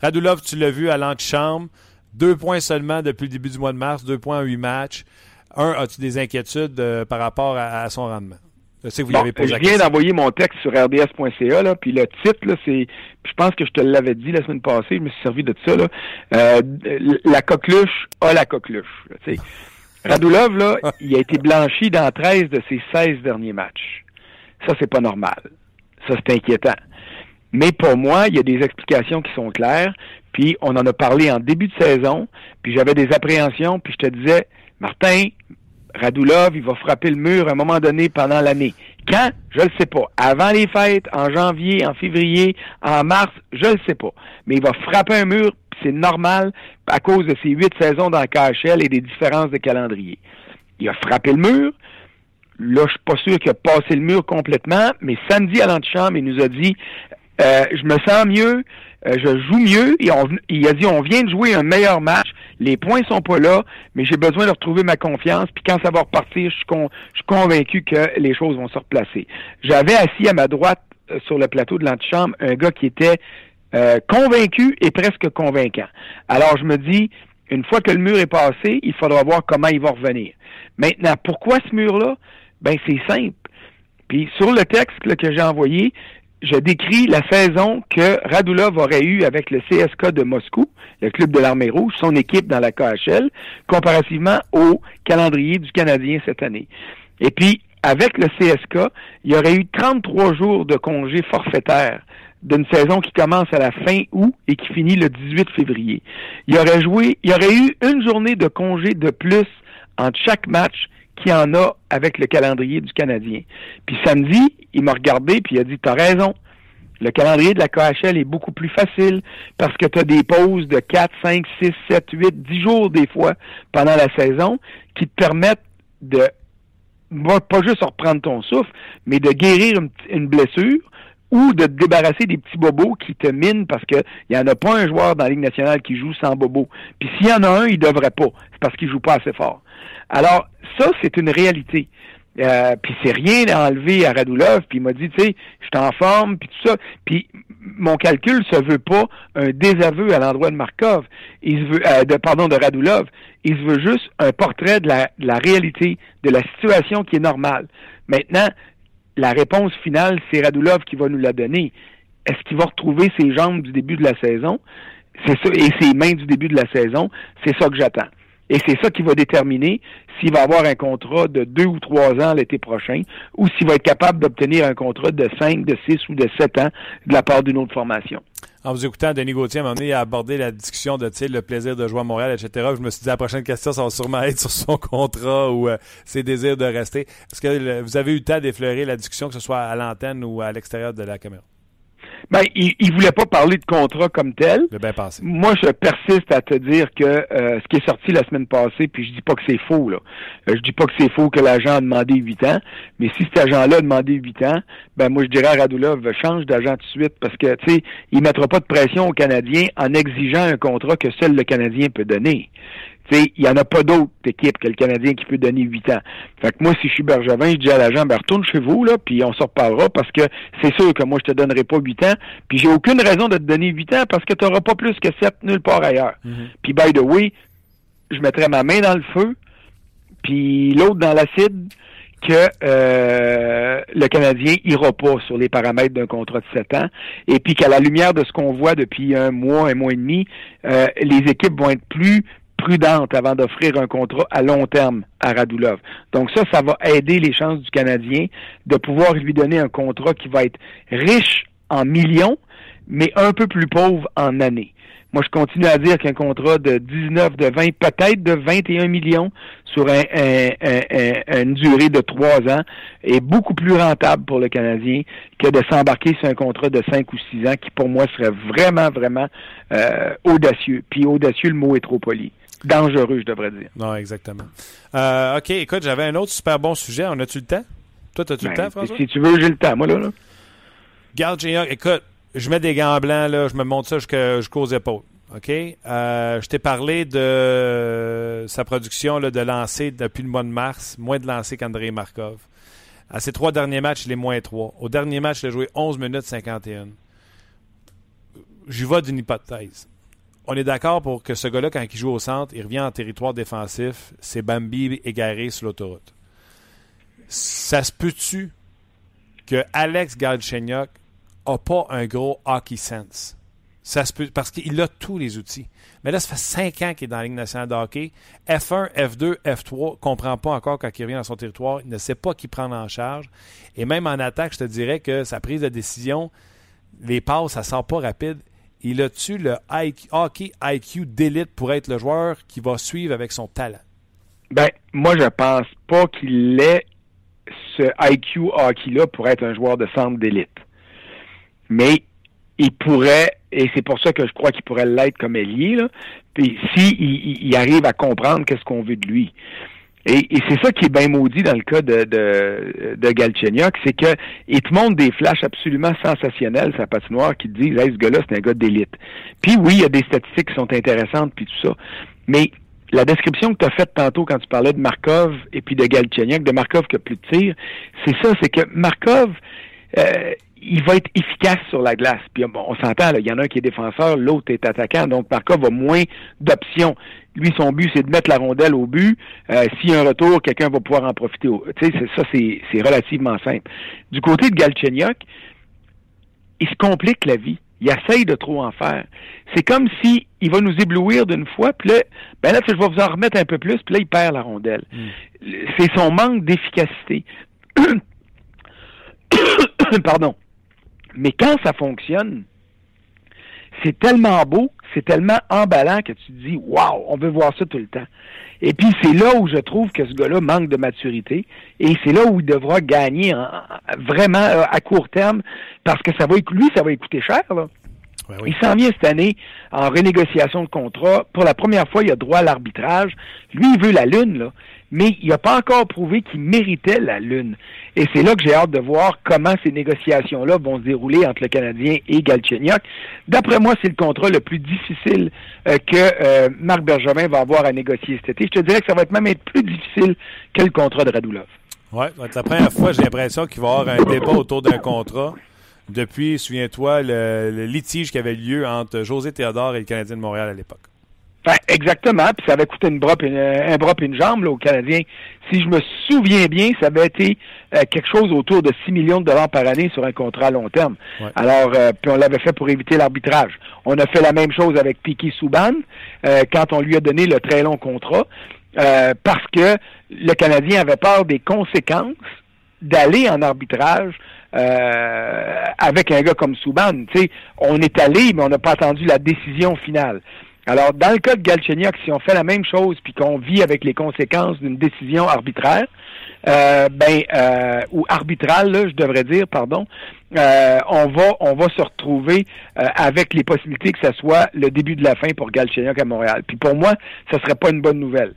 Radulov, tu l'as vu à l'antichambre. Deux points seulement depuis le début du mois de mars, deux points en huit matchs. Un, as-tu des inquiétudes euh, par rapport à, son rendement? Je sais que vous bon, posé Je viens d'envoyer mon texte sur rds.ca, là, puis le titre, là, c'est, je pense que je te l'avais dit la semaine passée, je me suis servi de ça, là. Euh, la coqueluche a la coqueluche. sais. Radulov, là, il a été blanchi dans 13 de ses 16 derniers matchs. Ça, c'est pas normal. Ça, c'est inquiétant. Mais pour moi, il y a des explications qui sont claires. Puis on en a parlé en début de saison. Puis j'avais des appréhensions. Puis je te disais, Martin, Radulov, il va frapper le mur à un moment donné pendant l'année. Quand? Je le sais pas. Avant les fêtes, en janvier, en février, en mars, je le sais pas. Mais il va frapper un mur, c'est normal à cause de ses huit saisons dans le KHL et des différences de calendrier. Il a frappé le mur. Là, je suis pas sûr qu'il a passé le mur complètement, mais samedi à l'antichambre, il nous a dit euh, je me sens mieux, euh, je joue mieux. Et on, il a dit on vient de jouer un meilleur match. Les points sont pas là, mais j'ai besoin de retrouver ma confiance. Puis quand ça va repartir, je suis, convaincu que les choses vont se replacer. J'avais assis à ma droite euh, sur le plateau de l'antichambre un gars qui était convaincu et presque convaincant. Alors je me dis, une fois que le mur est passé, il faudra voir comment il va revenir. Maintenant, pourquoi ce mur-là? Ben c'est simple. Puis sur le texte que j'ai envoyé, je décris la saison que Radulov aurait eue avec le CSK de Moscou, le club de l'armée rouge, son équipe dans la KHL, comparativement au calendrier du Canadien cette année. Et puis, avec le CSK, il y aurait eu 33 jours de congé forfaitaire d'une saison qui commence à la fin août et qui finit le 18 février. Il aurait joué, il aurait eu une journée de congé de plus entre chaque match qu'il en a avec le calendrier du Canadien. Puis samedi, il m'a regardé puis il a dit T'as raison. Le calendrier de la KHL est beaucoup plus facile parce que tu as des pauses de 4, 5, 6, 7, 8, 10 jours des fois pendant la saison qui te permettent de pas juste reprendre ton souffle, mais de guérir une, blessure ou de te débarrasser des petits bobos qui te minent parce qu'il n'y en a pas un joueur dans la Ligue nationale qui joue sans bobo. Puis s'il y en a un, il devrait pas. C'est parce qu'il joue pas assez fort. Alors, ça, c'est une réalité. Euh, puis c'est rien à enlever à Radulov, puis il m'a dit, tu sais, je suis en forme, puis tout ça. Puis mon calcul se veut pas un désaveu à l'endroit de Markov, il se veut, euh, de, pardon, de Radulov. Il se veut juste un portrait de la, de la réalité, de la situation qui est normale. Maintenant, la réponse finale, c'est Radulov qui va nous la donner. Est-ce qu'il va retrouver ses jambes du début de la saison? C'est ça, et ses mains du début de la saison, c'est ça que j'attends. Et c'est ça qui va déterminer s'il va avoir un contrat de deux ou trois ans l'été prochain ou s'il va être capable d'obtenir un contrat de cinq, de six ou de sept ans de la part d'une autre formation. En vous écoutant, Denis Gauthier, à un moment donné, il a abordé la discussion de le plaisir de jouer à Montréal, etc. Je me suis dit, la prochaine question, ça va sûrement être sur son contrat ou euh, ses désirs de rester. Est-ce que vous avez eu le temps d'effleurer la discussion, que ce soit à l'antenne ou à l'extérieur de la caméra? Ben, il, il voulait pas parler de contrat comme tel. Bien Moi, je persiste à te dire que euh, ce qui est sorti la semaine passée, puis je dis pas que c'est faux, là. Euh, je dis pas que c'est faux que l'agent a demandé 8 ans, mais si cet agent-là a demandé 8 ans, ben moi je dirais à Radulov, change d'agent tout de suite, parce que, tu sais, il mettra pas de pression au Canadien en exigeant un contrat que seul le Canadien peut donner il n'y en a pas d'autres équipes que le Canadien qui peut donner 8 ans. Fait que moi, si je suis Bergevin, je dis à l'agent, ben, retourne chez vous, là, puis on se reparlera parce que c'est sûr que moi, je te donnerai pas 8 ans, puis j'ai aucune raison de te donner 8 ans parce que tu n'auras pas plus que 7 nulle part ailleurs. Mm-hmm. Puis, by the way, je mettrai ma main dans le feu, puis l'autre dans l'acide, que euh, le Canadien ira pas sur les paramètres d'un contrat de 7 ans, et puis qu'à la lumière de ce qu'on voit depuis un mois, un mois et demi, euh, les équipes vont être plus prudente avant d'offrir un contrat à long terme à Radulov. Donc ça, ça va aider les chances du Canadien de pouvoir lui donner un contrat qui va être riche en millions, mais un peu plus pauvre en années. Moi, je continue à dire qu'un contrat de 19, de 20, peut-être de 21 millions sur un, une durée de trois ans est beaucoup plus rentable pour le Canadien que de s'embarquer sur un contrat de 5 ou 6 ans qui, pour moi, serait vraiment, vraiment euh, audacieux. Puis audacieux, le mot est trop poli dangereux, je devrais dire. Non, exactement. Euh, OK, écoute, j'avais un autre super bon sujet. On a-tu le temps? Toi, as-tu le ben, temps, François? Si tu veux, j'ai le temps, moi, là. là. Garde écoute, je mets des gants blancs, là, je me monte ça jusqu'aux épaules. OK? Euh, je t'ai parlé de sa production là, de lancer depuis le mois de mars, moins de lancer qu'André Markov. À ses trois derniers matchs, il est moins 3. Au dernier match, il a joué 11 minutes 51. J'y vais d'une hypothèse on est d'accord pour que ce gars-là, quand il joue au centre, il revient en territoire défensif, c'est Bambi égaré sur l'autoroute. Ça se peut-tu que Alex Galchenyuk n'a pas un gros hockey sense? Ça se peut, parce qu'il a tous les outils. Mais là, ça fait cinq ans qu'il est dans la Ligue nationale de hockey. F1, F2, F3, ne comprend pas encore quand il revient dans son territoire. Il ne sait pas qui prendre en charge. Et même en attaque, je te dirais que sa prise de décision, les passes, ça sort pas rapide il a-tu le hockey IQ d'élite pour être le joueur qui va suivre avec son talent? Ben, moi, je pense pas qu'il ait ce IQ hockey-là pour être un joueur de centre d'élite. Mais il pourrait, et c'est pour ça que je crois qu'il pourrait l'être comme ailier, puis s'il il arrive à comprendre qu'est-ce qu'on veut de lui. Et, c'est ça qui est bien maudit dans le cas de, de, de Galchenyuk, c'est que il te montre des flashs absolument sensationnels, sa patinoire, qui te disent hey, ce gars-là, c'est un gars d'élite. Puis oui, il y a des statistiques qui sont intéressantes, puis tout ça. Mais la description que tu as faite tantôt quand tu parlais de Markov et puis de Galchenyuk, de Markov qui a plus de tir, c'est ça, c'est que Markov, euh, il va être efficace sur la glace. Puis on s'entend, il y en a un qui est défenseur, l'autre est attaquant, donc Markov a moins d'options. Lui, son but, c'est de mettre la rondelle au but. Euh, S'il y a un retour, quelqu'un va pouvoir en profiter. Tu sais, ça, c'est relativement simple. Du côté de Galchenyuk, il se complique la vie. Il essaye de trop en faire. C'est comme si il va nous éblouir d'une fois, puis là, ben là, je vais vous en remettre un peu plus, puis là, il perd la rondelle. Hmm. C'est son manque d'efficacité. Pardon. Mais quand ça fonctionne, c'est tellement beau, c'est tellement emballant que tu te dis Waouh, on veut voir ça tout le temps. Et puis c'est là où je trouve que ce gars-là manque de maturité et c'est là où il devra gagner vraiment euh, à court terme parce que ça va lui, ça va coûter cher. Là. Il s'en vient cette année en renégociation de contrat. Pour la première fois, il a droit à l'arbitrage. Lui, il veut la Lune, là mais il n'a pas encore prouvé qu'il méritait la Lune. Et c'est là que j'ai hâte de voir comment ces négociations-là vont se dérouler entre le Canadien et Galchenyuk. D'après moi, c'est le contrat le plus difficile euh, que euh, Marc Bergevin va avoir à négocier cet été. Je te dirais que ça va même être plus difficile que le contrat de Radulov. Oui, la première fois, j'ai l'impression qu'il va y avoir un débat autour d'un contrat depuis, souviens-toi, le, le litige qui avait lieu entre José Théodore et le Canadien de Montréal à l'époque exactement, puis ça avait coûté une bras une, un bras et une jambe là, aux Canadiens. Si je me souviens bien, ça avait été euh, quelque chose autour de 6 millions de dollars par année sur un contrat à long terme. Alors, euh, puis on l'avait fait pour éviter l'arbitrage. On a fait la même chose avec Piki Souban euh, quand on lui a donné le très long contrat, parce que le Canadien avait peur des conséquences d'aller en arbitrage euh, avec un gars comme Souban. Tu sais, on est allé, mais on n'a pas attendu la décision finale. Alors, dans le cas de Galchenyuk, si on fait la même chose puis qu'on vit avec les conséquences d'une décision arbitraire, euh, ben euh, ou arbitrale, je devrais dire, pardon, euh, on va on va se retrouver euh, avec les possibilités que ce soit le début de la fin pour Galchenyuk à Montréal. Puis pour moi, ce serait pas une bonne nouvelle.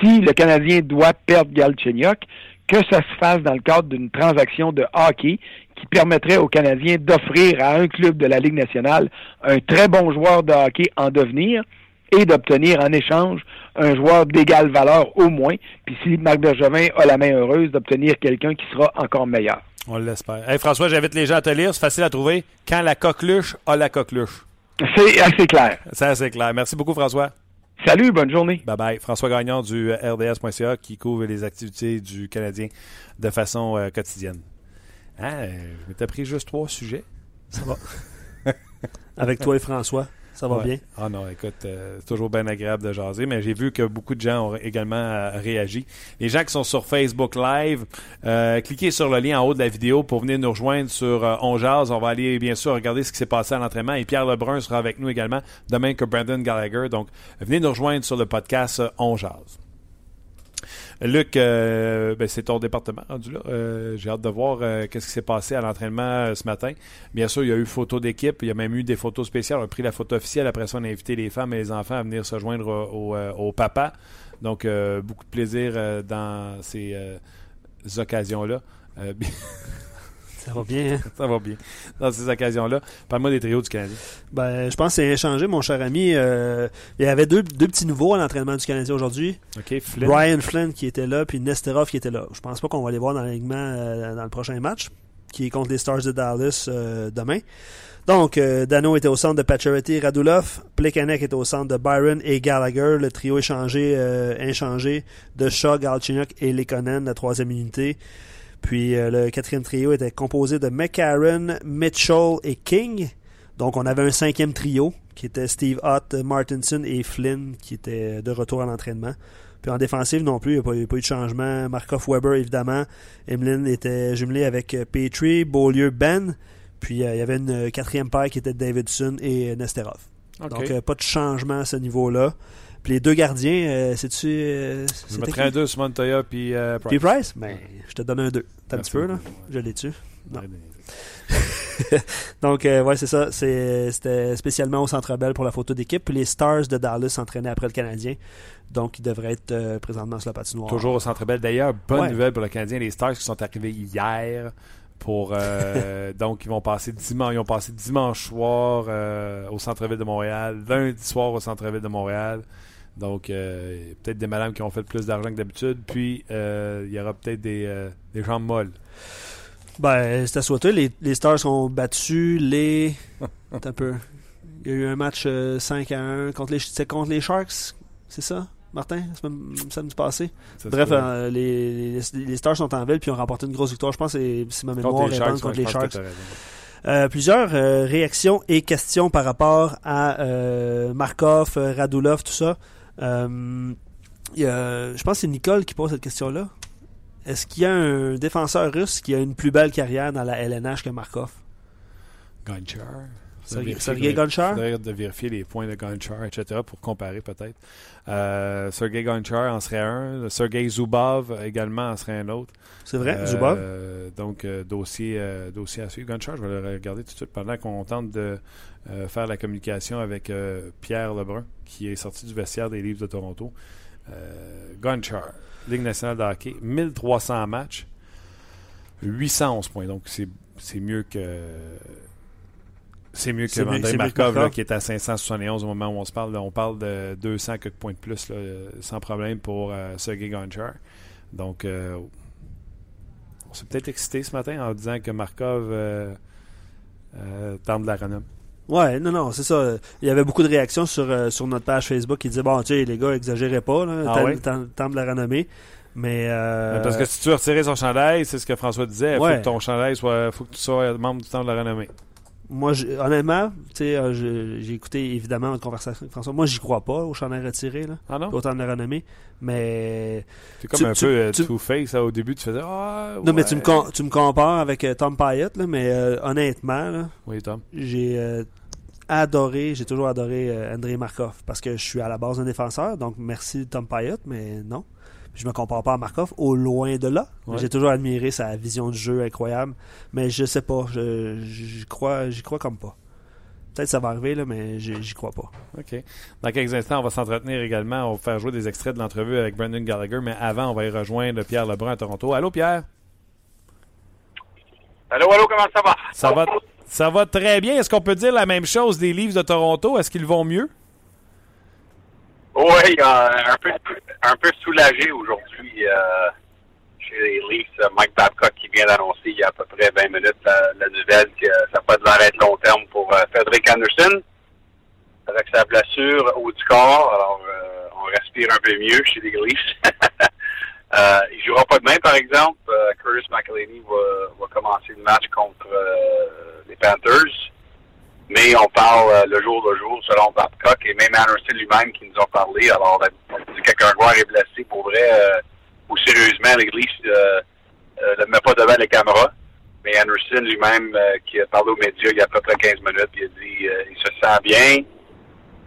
Si le Canadien doit perdre Galchenyuk, que ça se fasse dans le cadre d'une transaction de hockey qui permettrait aux Canadiens d'offrir à un club de la Ligue nationale un très bon joueur de hockey en devenir et d'obtenir en échange un joueur d'égale valeur au moins. Puis si Marc Bergevin a la main heureuse, d'obtenir quelqu'un qui sera encore meilleur. On l'espère. Hey François, j'invite les gens à te lire. C'est facile à trouver. Quand la coqueluche a la coqueluche. C'est assez clair. C'est assez clair. Merci beaucoup, François. Salut, bonne journée. Bye bye. François Gagnon du RDS.ca qui couvre les activités du Canadien de façon euh, quotidienne. Ah, je m'étais pris juste trois sujets. Ça va. Avec toi et François, ça va Ouais. bien? Ah non, écoute, euh, c'est toujours bien agréable de jaser, mais j'ai vu que beaucoup de gens ont également euh, réagi. Les gens qui sont sur Facebook Live, euh, cliquez sur le lien en haut de la vidéo pour venir nous rejoindre sur On Jase. On va aller bien sûr regarder ce qui s'est passé à l'entraînement et Pierre Lebrun sera avec nous également demain que Brandon Gallagher. Donc, venez nous rejoindre sur le podcast On Jase. Luc, euh, ben, c'est ton département rendu. Euh, J'ai hâte de voir euh, qu'est-ce qui s'est passé à l'entraînement ce matin. Bien sûr, il y a eu photo d'équipe, il y a même eu des photos spéciales. On a pris la photo officielle. Après ça, on a invité les femmes et les enfants à venir se joindre au, papa. Donc, beaucoup de plaisir dans ces occasions-là. Ça va bien. ça va bien. Dans ces occasions-là. Parle-moi des trios du Canadien. Ben, je pense que c'est échangé, mon cher ami. Euh, il y avait deux, deux petits nouveaux à l'entraînement du Canadien aujourd'hui. OK, Flynn. Brian Flynn qui était là, puis Nesterov qui était là. Je pense pas qu'on va les voir dans l'alignement euh, dans le prochain match, qui est contre les Stars de Dallas euh, demain. Donc, euh, Dano était au centre de Pacioretty et Radulov. Plekanec était au centre de Byron et Gallagher. Le trio échangé, euh, inchangé de Shaw, Galchenyuk et Lekonen, la troisième unité. Puis euh, le quatrième trio était composé de McCarron, Mitchell et King. Donc, on avait un cinquième trio qui était Steve Ott, Martinson et Flynn qui était de retour à l'entraînement. Puis en défensive non plus, il n'y a, pas- a eu de changement. Markov Weber, évidemment. Emeline était jumelé avec euh, Petrie, Beaulieu, Ben. Puis euh, il y avait une quatrième paire qui était Davidson et Nesterov. Donc euh, pas de changement à ce niveau-là. Puis les deux gardiens, euh, c'est-tu. euh, Je mettrais un 2 sur Montoya puis euh, Price. Puis Price? Ben, je te donne un 2. T'as un petit peu, là? Je l'ai tu Non. Donc, euh, ouais, c'est ça. C'était spécialement au Centre Bell pour la photo d'équipe. Puis les Stars de Dallas s'entraînaient après le Canadien. Donc, ils devraient être euh, présentement sur la patinoire. Toujours au Centre Bell. D'ailleurs, bonne Ouais. nouvelle pour le Canadien. Les Stars qui sont arrivés hier. Pour, euh, donc, ils vont passer dimanche, ils ont passé dimanche soir euh, au centre-ville de Montréal, lundi soir au centre-ville de Montréal. Donc, euh, peut-être des madames qui ont fait plus d'argent que d'habitude. Puis, euh, il y aura peut-être des, euh, des jambes molles. Ben, c'est à souhaiter. Les, les Stars ont battu les. Un peu. Il y a eu un match euh, 5 à 1 contre les, contre les Sharks. C'est ça, Martin? Samedi passé? Ça Bref, euh, les, les, les Stars sont en ville puis ont remporté une grosse victoire. Je pense que c'est- si ma mémoire contre les est Sharks, contre les Sharks. Euh, plusieurs euh, réactions et questions par rapport à euh, Markov, euh, Radulov, tout ça. Euh, y a- je pense que c'est Nicole qui pose cette question-là. Est-ce qu'il y a un défenseur russe qui a une plus belle carrière dans la LNH que Markov? Gonchar. Sergei- Gonchar? faudrait de vérifier les points de Gonchar, etc., pour comparer peut-être. Euh, Sergei Gonchar en serait un. Sergei Zubov également en serait un autre. C'est vrai, Euh, Zubov? Donc, euh, dossier, euh, dossier à suivre. Gonchar, je vais le regarder tout de suite pendant qu'on tente de faire la communication avec Pierre Lebrun, qui est sorti du vestiaire des Livres de Toronto. Gonchar, Ligue nationale de hockey, 1300 matchs, 811 points. Donc, c'est c'est mieux que. C'est mieux que mieux que Markov, là, Markov. qui est à 571 au moment où on se parle. Là, on parle de 200 quelques points de plus, là, sans problème pour euh, Sergei Gonchar. Donc, euh, on s'est peut-être excité ce matin en disant que Markov euh, euh, tente de la renomme. Ouais, non, non, c'est ça. Il y avait beaucoup de réactions sur, euh, sur notre page Facebook qui disaient Bon, tu sais, les gars, exagérez pas, là, Ah ouais? tant de la renommée. Mais. euh, Parce que si tu veux retirer son chandail, c'est ce que François disait, il faut que ton chandail soit. faut que tu sois membre du temps de la renommée. Moi, honnêtement, tu sais, euh, j'ai écouté évidemment une conversation avec François. Moi, j'y crois pas au chandail retiré, là. Ah non? Autant de la renommée. Mais. C'est comme un peu euh, two-face, au début, tu faisais. Ah, non, mais tu me, tu me compares avec euh, Tom Pyatt, là, mais honnêtement, là. Oui, Tom. J'ai adoré, j'ai toujours adoré André Markov parce que je suis à la base un défenseur, donc merci Tom Pyatt, mais non je me compare pas à Markov, au loin de là. J'ai toujours admiré sa vision du jeu incroyable, mais je sais pas, je, crois, j'y crois comme pas. Peut-être ça va arriver, là, mais j'y crois pas. OK. Dans quelques instants, on va s'entretenir également. On va faire jouer des extraits de l'entrevue avec Brendan Gallagher, mais avant, on va y rejoindre Pierre Lebrun à Toronto. Allô, Pierre? Allô, allô, comment ça va? Ça va, ça va très bien. Est-ce qu'on peut dire la même chose des livres de Toronto? Est-ce qu'ils vont mieux? Oui, un peu un peu soulagé aujourd'hui euh, chez les Leafs. Mike Babcock qui vient d'annoncer il y a à peu près 20 minutes la, nouvelle que ça peut l'arrêt de long terme pour euh, Frederick Anderson avec sa blessure au du corps. Alors euh, on respire un peu mieux chez les Leafs. euh, il jouera pas demain, par exemple. Curtis McElhaney va commencer le match contre les Panthers. Mais on parle euh, le jour le jour, selon Babcock, et même Anderson lui-même qui nous a parlé. Alors, si quelqu'un joueur est blessé, pour vrai, euh, ou sérieusement, l'église euh, ne le met pas devant les caméras. Mais Anderson lui-même, qui a parlé aux médias il y a à peu près 15 minutes, il a dit il se sent bien,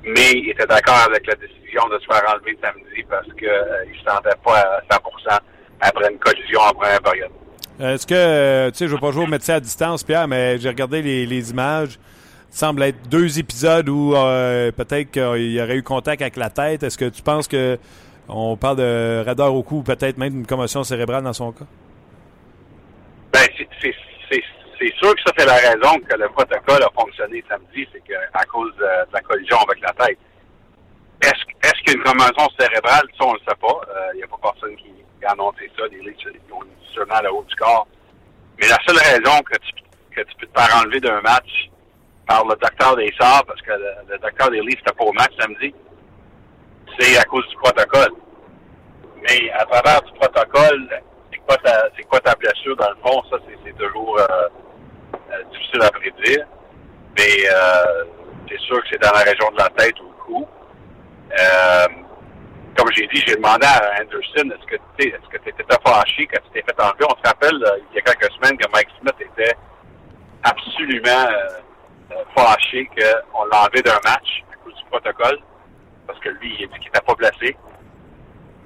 mais il était d'accord avec la décision de se faire enlever samedi parce qu'il ne se sentait pas à 100% après une collision en première période. Est-ce que, tu sais, je ne veux pas jouer au médecin à distance, Pierre, mais j'ai regardé les images semble être deux épisodes où euh, peut-être qu'il y aurait eu contact avec la tête. Est-ce que tu penses que on parle de radar au cou, peut-être même d'une commotion cérébrale dans son cas? Ben, c'est sûr que ça, c'est la raison que le protocole a fonctionné samedi, c'est qu'à cause de, la collision avec la tête. Est-ce est qu'il y a une commotion cérébrale? Ça, on ne le sait pas. Il euh, n'y a pas personne qui, a annoncé ça. Les ils ont sûrement le haut du corps. Mais la seule raison que tu, que tu peux te faire enlever d'un match, par le docteur des Sabres, parce que le, docteur des Leafs n'était pas au match samedi, c'est à cause du protocole. Mais à travers du protocole, c'est quoi ta, c'est quoi ta blessure dans le fond, ça c'est, toujours euh, euh, difficile à prédire. Mais euh, c'est sûr que c'est dans la région de la tête ou le cou. comme j'ai dit, j'ai demandé à Anderson est-ce que tu est-ce que tu étais fâché quand tu t'es fait enlever? On se rappelle il y a quelques semaines que Mike Smith était absolument fâché qu'on l'a d'un match à cause du protocole, parce que lui, il a dit qu'il n'était pas placé.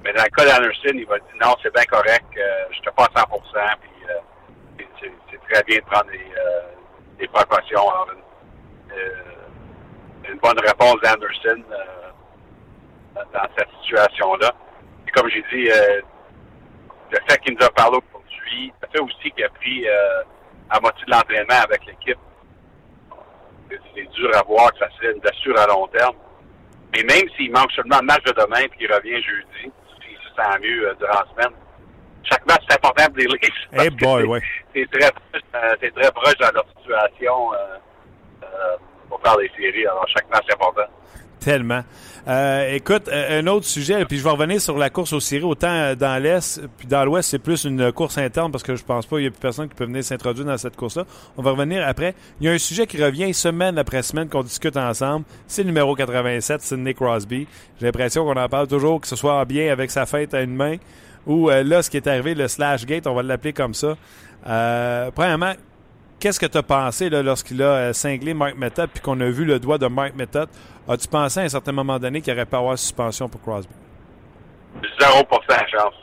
Mais dans le cas d'Anderson, il va dire non, c'est bien correct, euh, je te pas à 100% puis euh, c'est très bien de prendre des, euh, précautions. Une, euh, une, bonne réponse d'Anderson dans cette situation-là. Et comme j'ai dit, le fait qu'il nous a parlé aujourd'hui, le fait aussi qu'il a pris à moitié de l'entraînement avec l'équipe, c'est dur à voir que ça serait une blessure à long terme. Mais même s'il manque seulement le match de demain et qu'il revient jeudi, s'il se sent mieux euh, durant la semaine, chaque match c'est important pour les Leafs. Hey boy, ouais. C'est très, euh, très proche dans leur situation euh, euh, pour faire des séries. Alors chaque match est important. Tellement. Euh, écoute, euh, un autre sujet, puis je vais revenir sur la course aux séries. Autant euh, dans l'Est, puis dans l'Ouest, c'est plus une course interne parce que je pense pas qu'il y a plus personne qui peut venir s'introduire dans cette course-là. On va revenir après. Il y a un sujet qui revient semaine après semaine qu'on discute ensemble. C'est le numéro 87, c'est Nick Crosby. J'ai l'impression qu'on en parle toujours, que ce soit bien avec sa fête à une main ou là, ce qui est arrivé, le slash gate, on va l'appeler comme ça. premièrement, qu'est-ce que tu as pensé lorsqu'il a cinglé Mike Method puis qu'on a vu le doigt de Mike Method? As-tu pensé à un certain moment donné qu'il aurait pas avoir suspension pour Crosby? 0 chance.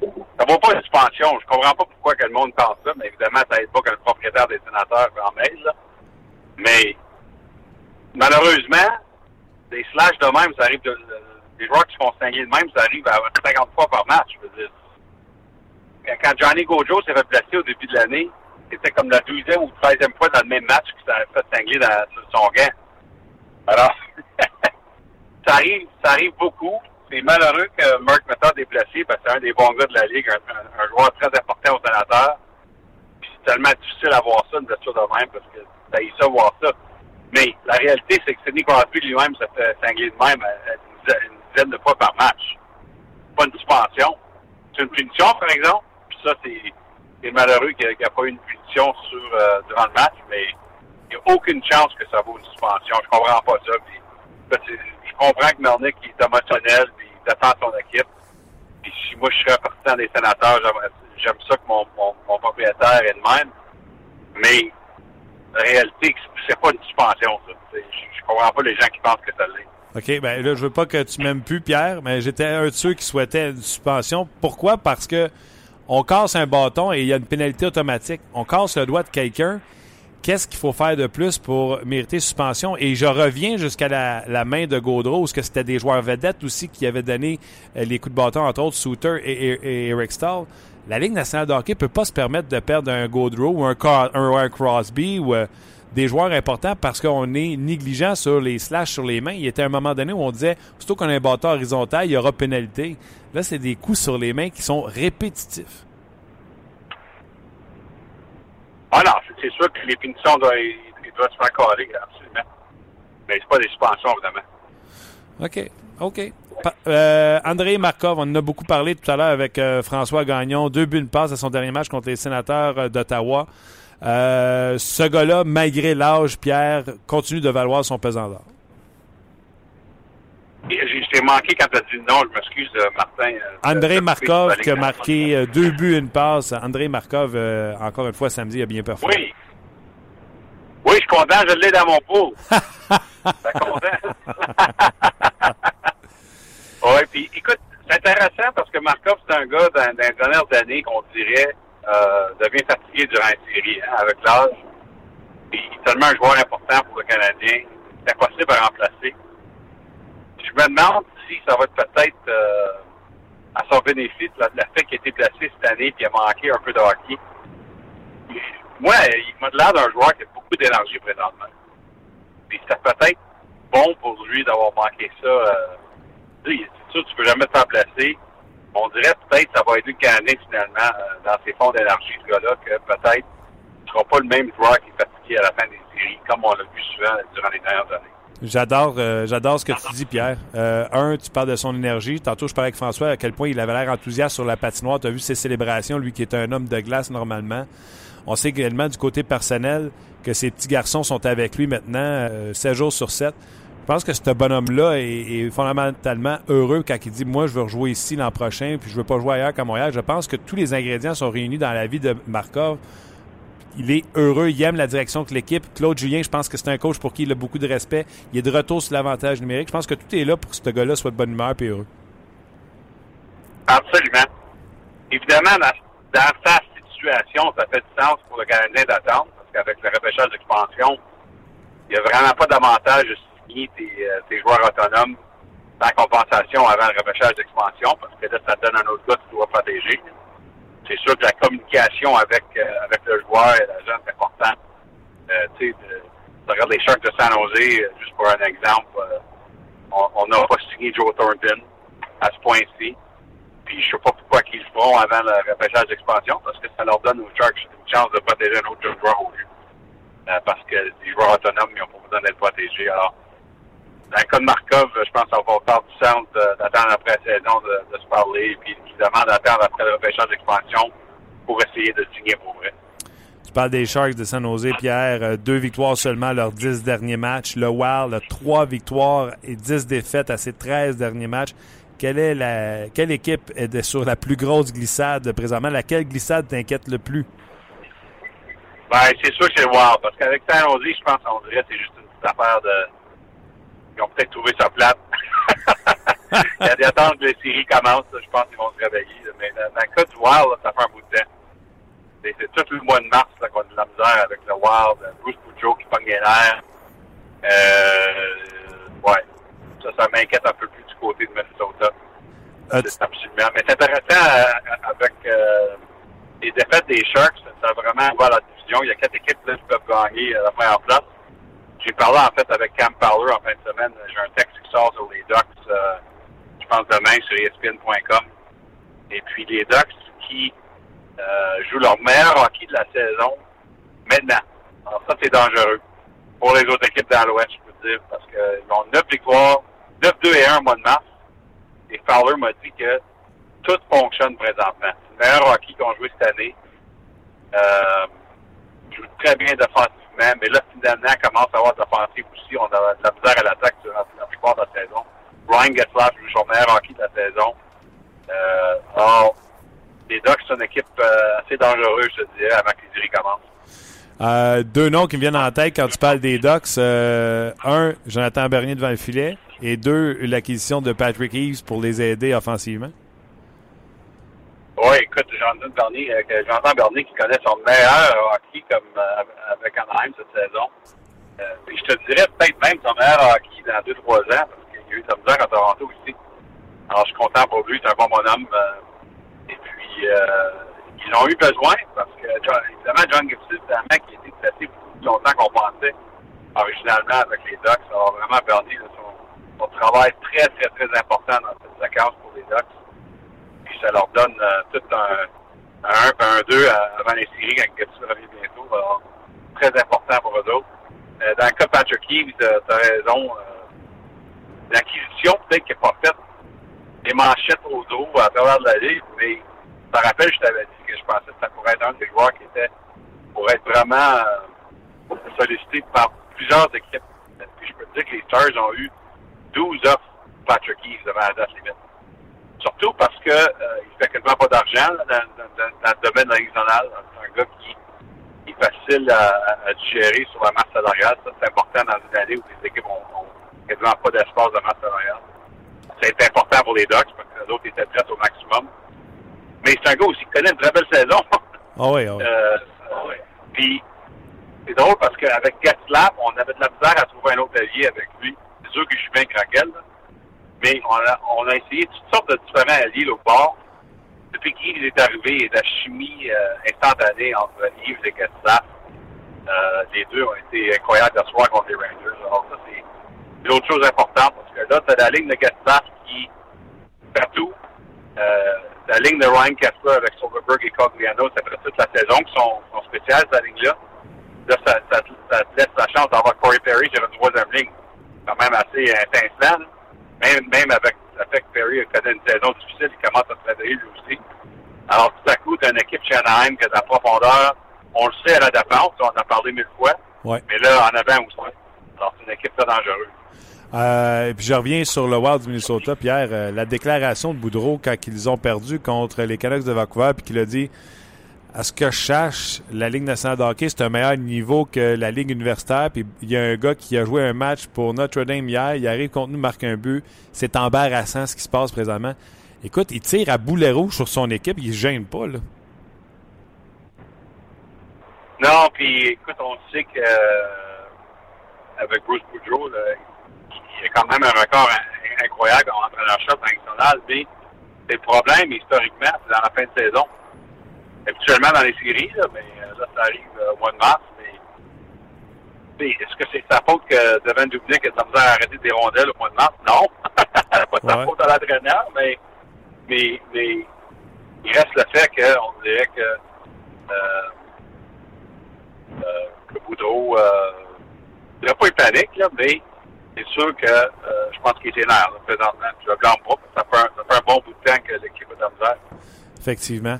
Ça vaut pas une suspension. Je comprends pas pourquoi que le monde pense ça, mais évidemment, ça n'aide pas que le propriétaire des sénateurs en mail. Mais malheureusement, des slash de même, ça arrive de, des joueurs qui se font de même, ça arrive à 50 fois par match. Je veux dire. Quand Johnny Gojo s'est fait placer au début de l'année, c'était comme la 12e ou 13e fois dans le même match qu'il s'est fait cingler dans, sur son gant. Alors, ça arrive, ça arrive beaucoup. C'est malheureux que Mark Method est placé parce que c'est un des bons gars de la Ligue, un, joueur très important au sénateur. C'est tellement difficile à voir ça, une blessure de même, parce que ça y ça voir ça. Mais la réalité, c'est que Sidney Crosby lui-même se fait cingler de même une dizaine de fois par match. Pas une suspension. C'est une punition, par exemple. Puis ça, c'est malheureux qu'il n'y ait pas eu une punition sur, euh, durant le match, mais Il n'y a aucune chance que ça vaut une suspension. Je comprends pas ça. Je comprends que Melnick est émotionnel, puis il défend son équipe. Puis si moi je serais partant des sénateurs, j'aime ça que mon, propriétaire est de même. Mais la réalité, c'est pas une suspension, ça. Je, je comprends pas les gens qui pensent que ça l'est. OK, ben là, je veux pas que tu m'aimes plus, Pierre, mais j'étais un de ceux qui souhaitait une suspension. Pourquoi? Parce que on casse un bâton et il y a une pénalité automatique. On casse le doigt de quelqu'un. Qu'est-ce qu'il faut faire de plus pour mériter suspension? Et je reviens jusqu'à la, main de Gaudreau, parce que c'était des joueurs vedettes aussi qui avaient donné euh, les coups de bâton, entre autres Souter et, Eric Stahl. La Ligue nationale de hockey peut pas se permettre de perdre un Gaudreau ou un, un Crosby ou euh, des joueurs importants parce qu'on est négligent sur les slash sur les mains. Il y était un moment donné où on disait, surtout qu'on a un bâton horizontal, il y aura pénalité. Là, c'est des coups sur les mains qui sont répétitifs. Ah non, c'est sûr que les punitions doivent, doivent se faire absolument. Mais c'est pas des suspensions, évidemment. OK. OK. Euh, André Markov, on en a beaucoup parlé tout à l'heure avec euh, François Gagnon. Deux buts, de passe à son dernier match contre les sénateurs euh, d'Ottawa. Ce gars-là, malgré l'âge, Pierre, continue de valoir son pesant d'or. Je t'ai manqué quand tu as dit non, je m'excuse, euh, Martin. Euh, André Markov qui a marqué deux buts, une passe. André Markov, encore une fois, samedi, a bien performé. Oui. Oui, je suis content, je l'ai dans mon pot. suis content. oui, puis écoute, c'est intéressant parce que Markov, c'est un gars dans, dans les dernières années qu'on dirait euh, devient fatigué durant la série hein, avec l'âge. Il est tellement un joueur important pour le Canadien. C'est impossible à remplacer. Je me demande si ça va être peut-être euh, à son bénéfice le fait qu'il a été placé cette année et a manqué un peu de hockey. Moi, il m'a l'air d'un joueur qui a beaucoup d'énergie présentement. Puis c'est peut-être bon pour lui d'avoir manqué ça. Euh, c'est sûr, tu peux jamais te faire placer on dirait peut-être que ça va aider le Canadien finalement euh, dans ses fonds d'énergie, ce gars-là, que peut-être ne sera pas le même joueur qui est fatigué à la fin des séries, comme on l'a vu souvent durant les dernières années. J'adore, euh, j'adore ce que tu dis, Pierre. Euh, un, tu parles de son énergie. Tantôt, je parlais avec François à quel point il avait l'air enthousiaste sur la patinoire. Tu as vu ses célébrations, lui qui est un homme de glace normalement. On sait également du côté personnel que ses petits garçons sont avec lui maintenant, 7 jours sur 7. Je pense que ce bonhomme-là est, fondamentalement heureux quand il dit Moi, je veux rejouer ici l'an prochain, puis je veux pas jouer ailleurs qu'à Montréal. Je pense que tous les ingrédients sont réunis dans la vie de Markov. Il est heureux, il aime la direction que l'équipe. Claude Julien, je pense que c'est un coach pour qui il a beaucoup de respect. Il est de retour sur l'avantage numérique. Je pense que tout est là pour que ce gars-là soit de bonne humeur et heureux. Absolument. Évidemment, dans, sa situation, ça fait du sens pour le Canadien d'attendre, parce qu'avec le repêchage d'expansion, il n'y a vraiment pas d'avantage euh, tes, joueurs autonomes sans compensation avant le repêchage d'expansion, parce que là, ça donne un autre gars que tu dois protéger. C'est sûr que la communication avec, euh, avec le joueur et l'agent est importante. Euh, tu sais, regarde les Sharks de San Jose, juste pour un exemple, on n'a pas signé Joe Thornton à ce point-ci. Puis je sais pas pourquoi ils le feront avant le repêchage d'expansion, parce que ça leur donne aux Sharks une chance de protéger un autre joueur au lieu. parce que les joueurs autonomes, ils n'ont pas besoin d'être protégés. Alors, dans le cas de Markov, je pense qu'on va faire du sens d'attendre après la saison de, se parler, puis évidemment d'attendre après le repêchage d'expansion pour essayer de signer pour vrai. Tu parles des Sharks de San Jose, Pierre. Euh, deux victoires seulement leurs dix derniers matchs. Le Wild a trois victoires et dix défaites à ses treize derniers matchs. Quelle est la quelle équipe est sur la plus grosse glissade présentement? Laquelle glissade t'inquiète le plus? Ben, c'est sûr que c'est le Wild, parce qu'avec San Jose, je pense qu'on dirait que c'est juste une petite affaire de ils ont peut-être trouvé ça plate. Il y a des attentes que les séries commencent. Je pense qu'ils vont se réveiller. Mais dans, le cas du Wild, ça fait un bout de temps. C'est tout le mois de mars qu'on a de la misère avec le Wild. Bruce Boudreau qui pogne les nerfs. Euh, ouais. Ça, ça m'inquiète un peu plus du côté de Minnesota. C'est absolument. Mais c'est intéressant euh, avec euh, les défaites des Sharks. Ça a vraiment ouvert la division. Il y a quatre équipes là, qui peuvent gagner la première place. J'ai parlé en fait avec Cam Fowler en fin de semaine. J'ai un texte qui sort sur les Ducks, euh, je pense demain sur ESPN.com. Et puis les Ducks qui euh, jouent leur meilleur hockey de la saison maintenant. Alors ça, c'est dangereux pour les autres équipes dans l'Ouest, je peux dire, parce qu'ils ont 9 victoires, 9-2 et 1 au mois de mars. Et Fowler m'a dit que tout fonctionne présentement. C'est le meilleur hockey qu'on joue cette année. Euh, jouent très bien défensivement mais là, finalement, commence à avoir de l'offensive aussi. On a de la misère à l'attaque durant la plupart de la saison. Ryan Getzlaff joue son meilleur hockey de la saison. Euh, les Ducks sont une équipe euh, assez dangereuse, je te dirais, avant que les séries commencent. Euh, deux noms qui me viennent en tête quand tu parles des Ducks. Euh, un, Jonathan Bernier devant le filet. Et deux, l'acquisition de Patrick Eves pour les aider offensivement. Oui, écoute, Jonathan Bernier, euh, Jonathan qui connaît son meilleur hockey comme euh, avec Anaheim cette saison. Euh, je te dirais peut-être même son meilleur hockey dans deux, trois ans, parce qu'il a eu la misère à Toronto aussi. Alors, je suis content pour lui, c'est un bon bonhomme. et puis, ils ont eu besoin, parce que, évidemment, John Gibson, c'est un mec qui a été placé plus longtemps qu'on pensait, originalement, avec les Ducks. Alors, vraiment, Bernier, son, son travail très, très, très important dans cette séquence pour les Ducks ça leur donne euh, tout un, un 1 un 2 avant les séries quand Gibson revient bientôt. Alors, très important pour eux autres. Euh, dans le cas de Patrick Keeves, tu as raison. Euh, L'acquisition, peut-être qu'elle n'est pas faite des manchettes au dos à travers de la ligue, mais ça rappelle, je t'avais dit que je pensais que ça pourrait être un des joueurs qui était pour être vraiment euh, sollicité par plusieurs équipes. Puis je peux te dire que les Stars ont eu 12 offres Patrick Keeves devant la date limite. Surtout parce que euh, il fait quasiment pas d'argent dans, dans, dans, le domaine national. C'est un gars qui, qui, est facile à, à, digérer sur la masse salariale. Ça, c'est important dans une année où les équipes ont, ont quasiment pas d'espace de masse salariale. C'est important pour les Ducks parce que les autres étaient prêts au maximum. Mais c'est un gars aussi qui connaît une très belle saison. Ah oui, ah oui. Euh, ouais. Puis, c'est drôle parce qu'avec Gatslap, on avait de la misère à trouver un autre allié avec lui. C'est sûr que je suis bien craquel, mais on a, on a essayé toutes sortes de différents alliés au bord. Depuis qu'Yves est arrivé, la chimie euh, instantanée entre Yves et Gatslap. Euh, les deux ont été incroyables de soir contre les Rangers. Alors ça, c'est l'autre chose importante parce que là, as la ligne de Gatslap qui partout. Euh, la ligne de Ryan Kessler avec Silverberg et Cogliano, c'est après toute la saison qui sont, sont spéciales, cette ligne-là. Là, ça, ça, ça, te laisse la chance d'avoir Corey Perry sur une troisième ligne. Quand même assez intéressant. Même, même avec que Perry a connu une saison difficile, il commence à se réveiller lui aussi. Alors, tout à coup, tu as une équipe chez Anaheim qui a de la profondeur. On le sait à la défense, on en a parlé mille fois. Ouais. Mais là, en avant aussi. Alors, c'est une équipe très dangereuse. Euh, puis je reviens sur le Wild du Minnesota, Pierre. Euh, la déclaration de Boudreau quand ils ont perdu contre les Canucks de Vancouver, puis qu'il a dit à ce que je cherche, la Ligue nationale de hockey, c'est un meilleur niveau que la Ligue universitaire. Puis il y a un gars qui a joué un match pour Notre-Dame hier, il arrive contre nous, marque un but. C'est embarrassant ce qui se passe présentement. Écoute, il tire à boulet rouge sur son équipe, il se gêne pas, là. Non, puis écoute, on sait que euh, avec Bruce Boudreau, il y a quand même un record incroyable comme entraîneur-chef national, mais c'est le problème, historiquement, dans la fin de saison. Habituellement dans les séries, là, mais là, ça arrive au mois de mars, mais est-ce que c'est sa faute que Devin Dubnik ait besoin d'arrêter des rondelles au mois de mars? Non. pas de sa Ouais. faute à l'entraîneur, mais, mais, mais il reste le fait qu'on dirait que, euh, euh, que Boudreau, euh, je dirais pas il panique, là, mais c'est sûr que euh, je pense qu'il est énervé présentement. Je le blâme pas, ça fait, un, ça fait un bon bout de temps que l'équipe est en misère. Effectivement.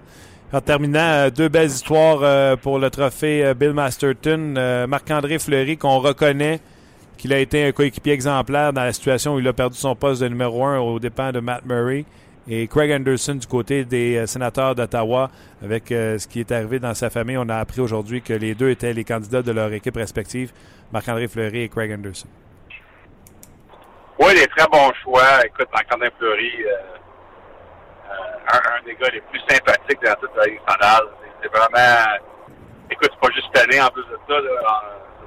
En terminant, euh, deux belles histoires euh, pour le trophée euh, Bill Masterton. Marc-André Fleury, qu'on reconnaît qu'il a été un coéquipier exemplaire dans la situation où il a perdu son poste de numéro un aux dépens de Matt Murray. Et Craig Anderson du côté des sénateurs d'Ottawa, avec ce qui est arrivé dans sa famille, on a appris aujourd'hui que les deux étaient les candidats de leur équipe respective, Marc-André Fleury et Craig Anderson. Oui, des très bons choix. Écoute, Marc-André Fleury, un, des gars les plus sympathiques dans toute la Ligue nationale. C'est vraiment... Écoute, c'est pas juste cette année en plus de ça. Là,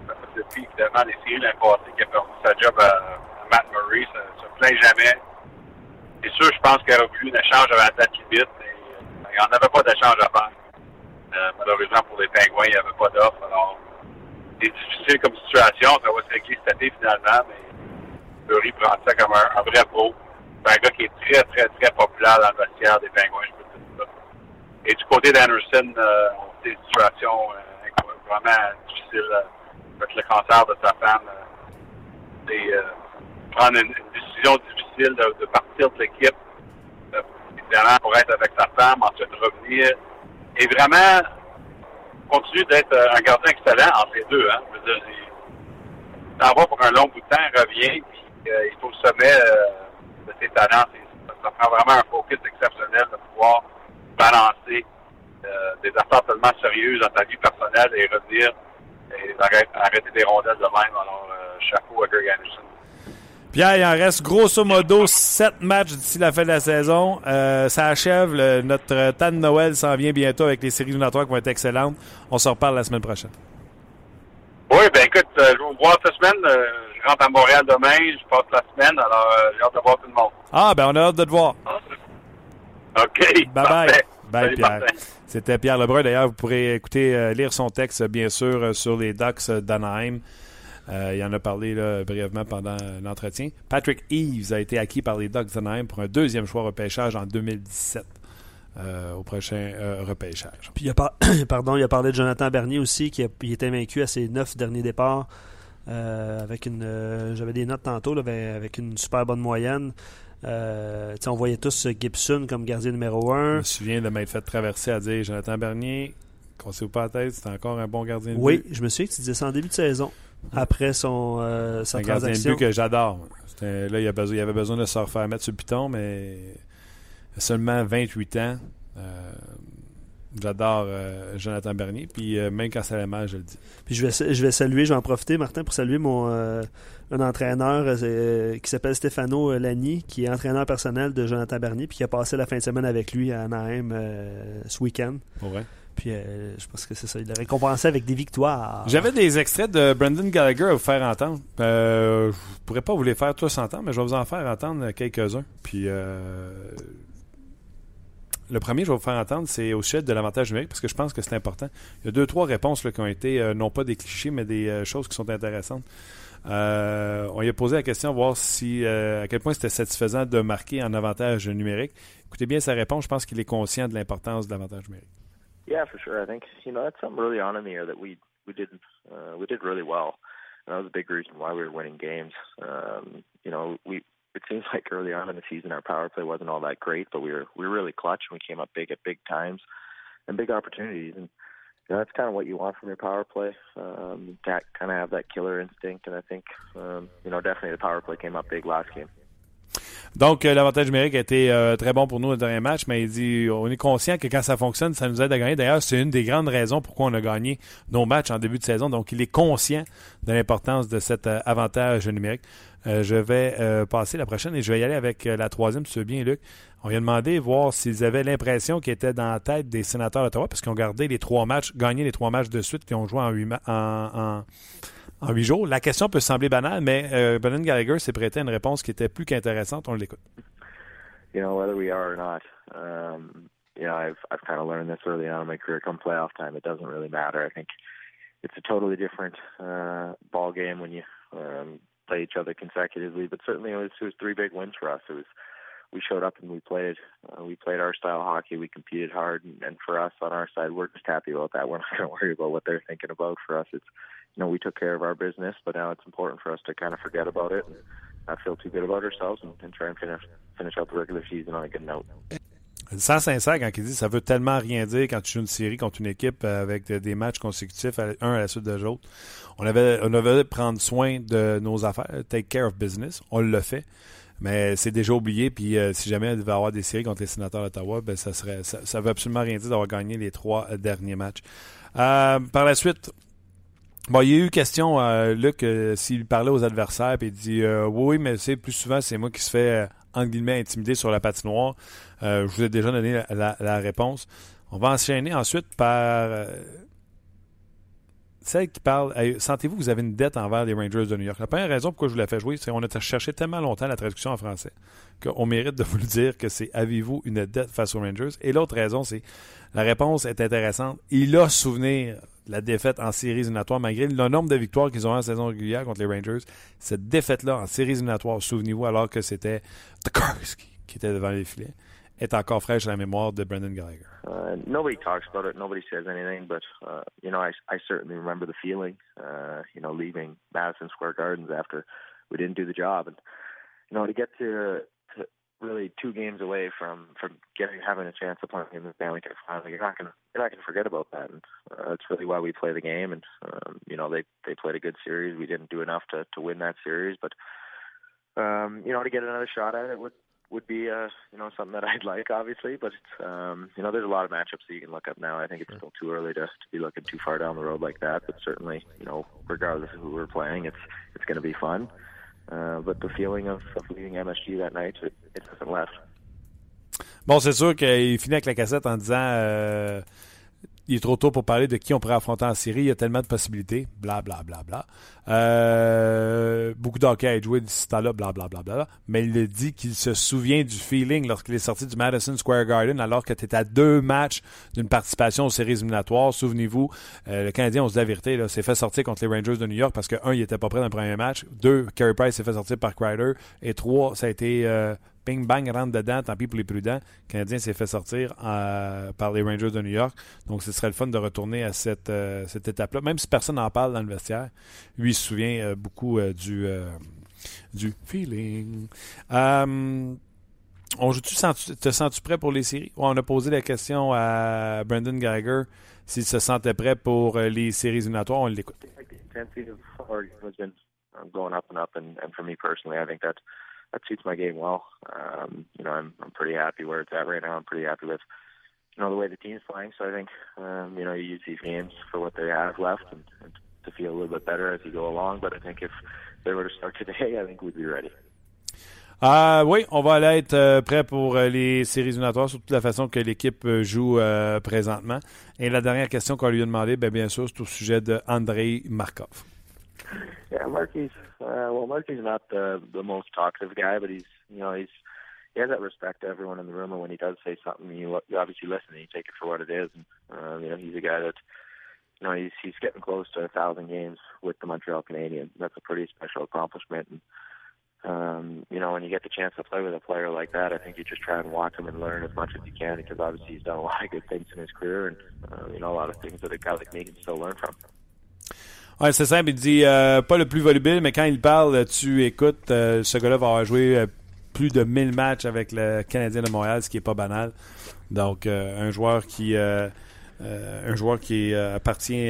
ça fait depuis, évidemment, les séries l'année passée qui a perdu sa job à, Matt Murray. Ça ne plaint jamais. C'est sûr, je pense qu'il aurait voulu un échange avant la date limite. Mais, euh, il n'y en avait pas d'échange à faire. Euh, malheureusement, pour les Pingouins, il n'y avait pas d'offre. Alors, c'est difficile comme situation. Ça va se régler cet été, finalement, mais Fleury prend ça comme un, un vrai pro. C'est un gars qui est très, très, très populaire dans le vestiaire des Pingouins, je peux dire. Et du côté d'Anderson, euh, c'est une situation euh, vraiment difficile euh, avec le cancer de sa femme. C'est euh, prendre une, décision difficile de, partir de l'équipe, évidemment pour être avec sa femme, ensuite revenir. Et vraiment continuer d'être un gardien excellent entre les deux. Hein. Je veux dire, il s'en va pour un long bout de temps, revient, puis il est au sommet de ses talents. Ça, prend vraiment un focus exceptionnel de pouvoir balancer euh, des affaires tellement sérieuses dans ta vie personnelle et revenir et arrêter, arrêter des rondelles de même. Alors, euh, chapeau à Greg Anderson. Pierre, il en reste grosso modo sept matchs d'ici la fin de la saison. Euh, ça achève. Le, notre temps de Noël s'en vient bientôt avec les séries éliminatoires qui vont être excellentes. On se reparle la semaine prochaine. Oui, ben écoute, euh, je vais vous voir cette semaine. Je rentre à Montréal demain. Je passe la semaine. Alors, euh, j'ai hâte de voir tout le monde. Ah, ben on a hâte de te voir. OK. Bye bye. Parfait. Bye, Salut, Pierre. C'était Pierre Lebrun. D'ailleurs, vous pourrez écouter, euh, lire son texte, bien sûr, euh, sur les Ducks d'Anaheim. Euh, il en a parlé là, brièvement pendant l'entretien. Patrick Eves a été acquis par les Ducks d'Anaheim pour un deuxième choix repêchage en 2017 euh, au prochain euh, repêchage. Puis il a, par- pardon, il a parlé de Jonathan Bernier aussi, qui a- il était vaincu à ses neuf derniers départs. Euh, avec une, euh, j'avais des notes tantôt là, ben, avec une super bonne moyenne. Euh, on voyait tous Gibson comme gardien numéro Je un. me souviens de m'être fait traverser à dire Jonathan Bernier, cassez-vous pas la tête, c'est encore un bon gardien de Oui, but. je me souviens que tu disais ça en début de saison, après son euh, sa un gardien de transaction. but que j'adore. Là, il, a besoin, il avait besoin de se refaire mettre sur le piton, mais seulement 28 ans. Euh, j'adore euh, Jonathan Bernier. Puis euh, même quand ça allait mal, je le dis. Puis je vais, je vais saluer, je vais en profiter, Martin, pour saluer mon euh, un entraîneur qui s'appelle Stefano Lani, qui est entraîneur personnel de Jonathan Bernier, puis qui a passé la fin de semaine avec lui à Anaheim ce week-end. Puis euh, je pense que c'est ça. Il l'a récompensé avec des victoires. J'avais des extraits de Brendan Gallagher à vous faire entendre. Je pourrais pas vous les faire tous entendre, mais je vais vous en faire entendre quelques-uns. Puis euh, le premier, je vais vous faire entendre, c'est au sujet de l'avantage numérique, parce que je pense que c'est important. Il y a deux, trois réponses qui ont été, euh, non pas des clichés, mais des euh, choses qui sont intéressantes. Euh, on lui a posé la question, voir à quel point c'était satisfaisant de marquer en avantage numérique. Écoutez bien sa réponse, je pense qu'il est conscient de l'importance de l'avantage numérique. Yeah, for sure. I think you know that's something early on in the year that we we did uh, we did really well. And that was a big reason why we were winning games. Um, you know, we it seems like early on in the season our power play wasn't all that great, but we were we were really clutch and we came up big at big times and big opportunities. And you know, that's kind of what you want from your power play. Um, to kind of have that killer instinct. And I think um, you know definitely the power play came up big last game. Donc, euh, l'avantage numérique a été euh, très bon pour nous le dernier match, mais il dit on est conscient que quand ça fonctionne, ça nous aide à gagner. D'ailleurs, c'est une des grandes raisons pourquoi on a gagné nos matchs en début de saison. Donc, il est conscient de l'importance de cet euh, avantage numérique. Je vais passer la prochaine et je vais y aller avec la troisième, si tu veux bien, Luc. On lui a demandé voir s'ils avaient l'impression qu'ils étaient dans la tête des sénateurs d'Ottawa, parce qu'ils ont gardé les trois matchs, gagné les trois matchs de suite qu'ils ont joué en huit, en- en huit jours. La question peut sembler banale, mais euh, Brendan Gallagher s'est prêté une réponse qui était plus qu'intéressante. On l'écoute. you know, whether we are or not. Um, you know, I've I've kind of learned this early on in my career. Come playoff time, it doesn't really matter. I think it's a totally different uh, ball game when you um, play each other consecutively. But certainly, it was it was three big wins for us. It was we showed up and we played uh, we played our style hockey. We competed hard, and, and for us on our side, we're just happy about that. We're not going to worry about what they're thinking about. For us, it's you know we took care of our business, but now it's important for us to kind of forget about it and not feel too good about ourselves and, and try and finish finish out the regular season on a good note. Sans sincère quand il dit ça veut tellement rien dire quand tu joues une série contre une équipe avec de- des matchs consécutifs, un à la suite de l'autre. On avait, on avait prendre soin de nos affaires, take care of business. On le fait. Mais c'est déjà oublié, puis euh, si jamais il devait avoir des séries contre les sénateurs d'Ottawa, ben ça serait ça, ça veut absolument rien dire d'avoir gagné les trois derniers matchs. Euh, par la suite, Bon, il y a eu question, euh, Luc, euh, s'il parlait aux adversaires, puis il dit euh, Oui, mais c'est plus souvent, c'est moi qui se fait, euh, guillemets, intimider sur la patinoire. Je vous ai déjà donné la, réponse. On va enchaîner ensuite par celle qui parle. Sentez-vous que vous avez une dette envers les Rangers de New York? La première raison pourquoi je vous la fait jouer, c'est qu'on a cherché tellement longtemps la traduction en français qu'on mérite de vous le dire que c'est Avez-vous une dette face aux Rangers? Et l'autre raison, c'est la réponse est intéressante. Il a souvenir la défaite en séries éliminatoires, malgré le nombre de victoires qu'ils ont en saison régulière contre les Rangers. Cette défaite-là en séries éliminatoires, souvenez-vous, alors que c'était The Kurski qui était devant les filets, est encore fraîche à la mémoire de Brendan Gallagher. Uh, nobody talks about it. Nobody says anything. But uh, you know, I, I certainly remember the feeling. Uh, you know, leaving Madison Square Gardens after we didn't do the job, and you know, to get to really two games away from from getting having a chance of playing in the Stanley Cup final. You're not gonna you're not gonna forget about that. And uh, that's really why we play the game. And um, you know they they played a good series. We didn't do enough to to win that series, but um, you know to get another shot at it would would be uh you know something that I'd like obviously. But um, you know there's a lot of matchups that you can look up now. I think it's still too early to to be looking too far down the road like that. But certainly you know regardless of who we're playing, it's it's going to be fun. Uh, but the feeling of, of leaving MSG that night, it, it hasn't left. Bon, c'est sûr qu'il finit avec la cassette en disant euh, il est trop tôt pour parler de qui on pourrait affronter en série. Il y a tellement de possibilités. Bla, bla, bla, bla. Euh, beaucoup d'hockey à joué d'ici temps-là. Bla, bla, bla, bla. Mais il dit qu'il se souvient du feeling lorsqu'il est sorti du Madison Square Garden alors que tu étais à deux matchs d'une participation aux séries éliminatoires. Souvenez-vous, euh, le Canadien, on se dit la s'est fait sortir contre les Rangers de New York parce que, un, il était pas prêt dans le premier match. Deux, Carey Price s'est fait sortir par Kreider. Et trois, ça a été... Euh, Ping bang rentre dedans, tant pis pour les prudents. Le Canadien s'est fait sortir euh, par les Rangers de New York. Donc ce serait le fun de retourner à cette, euh, étape-là. Même si personne n'en parle dans le vestiaire, lui il se souvient euh, beaucoup du, du feeling. Euh, on joue-tu, te sens-tu prêt pour les séries? On a posé la question à Brendan Geiger s'il se sentait prêt pour les séries éliminatoires. On l'écoute. That suits my game well. Um, you know, I'm I'm pretty happy where it's at right now. I'm pretty happy with you know the way the team's playing. So I think um, you know you use these games for what they have left and, and to feel a little bit better as you go along. But I think if they were to start today, I think we'd be ready. Ah oui, on va aller être euh, prêt pour euh, les séries éliminatoires, surtout la façon que l'équipe euh, joue euh, présentement. Et la dernière question qu'on lui a demandé, ben, bien sûr, c'est au sujet de Andrei Markov. Yeah, Marky's uh, well, Marky's not the the most talkative guy, but he's you know he's he has that respect to everyone in the room, and when he does say something, you you obviously listen and you take it for what it is. And um, you know he's a guy that you know he's he's getting close to a thousand games with the Montreal Canadiens. That's a pretty special accomplishment. And um, you know when you get the chance to play with a player like that, I think you just try and watch him and learn as much as you can because obviously he's done a lot of good things in his career, and uh, you know a lot of things that a guy like me can still learn from. Ouais, c'est simple, il dit euh, pas le plus volubile, mais quand il parle, tu écoutes, euh, ce gars-là va avoir joué euh, plus de 1000 matchs avec le Canadien de Montréal, ce qui est pas banal. Donc, un joueur qui un joueur qui appartient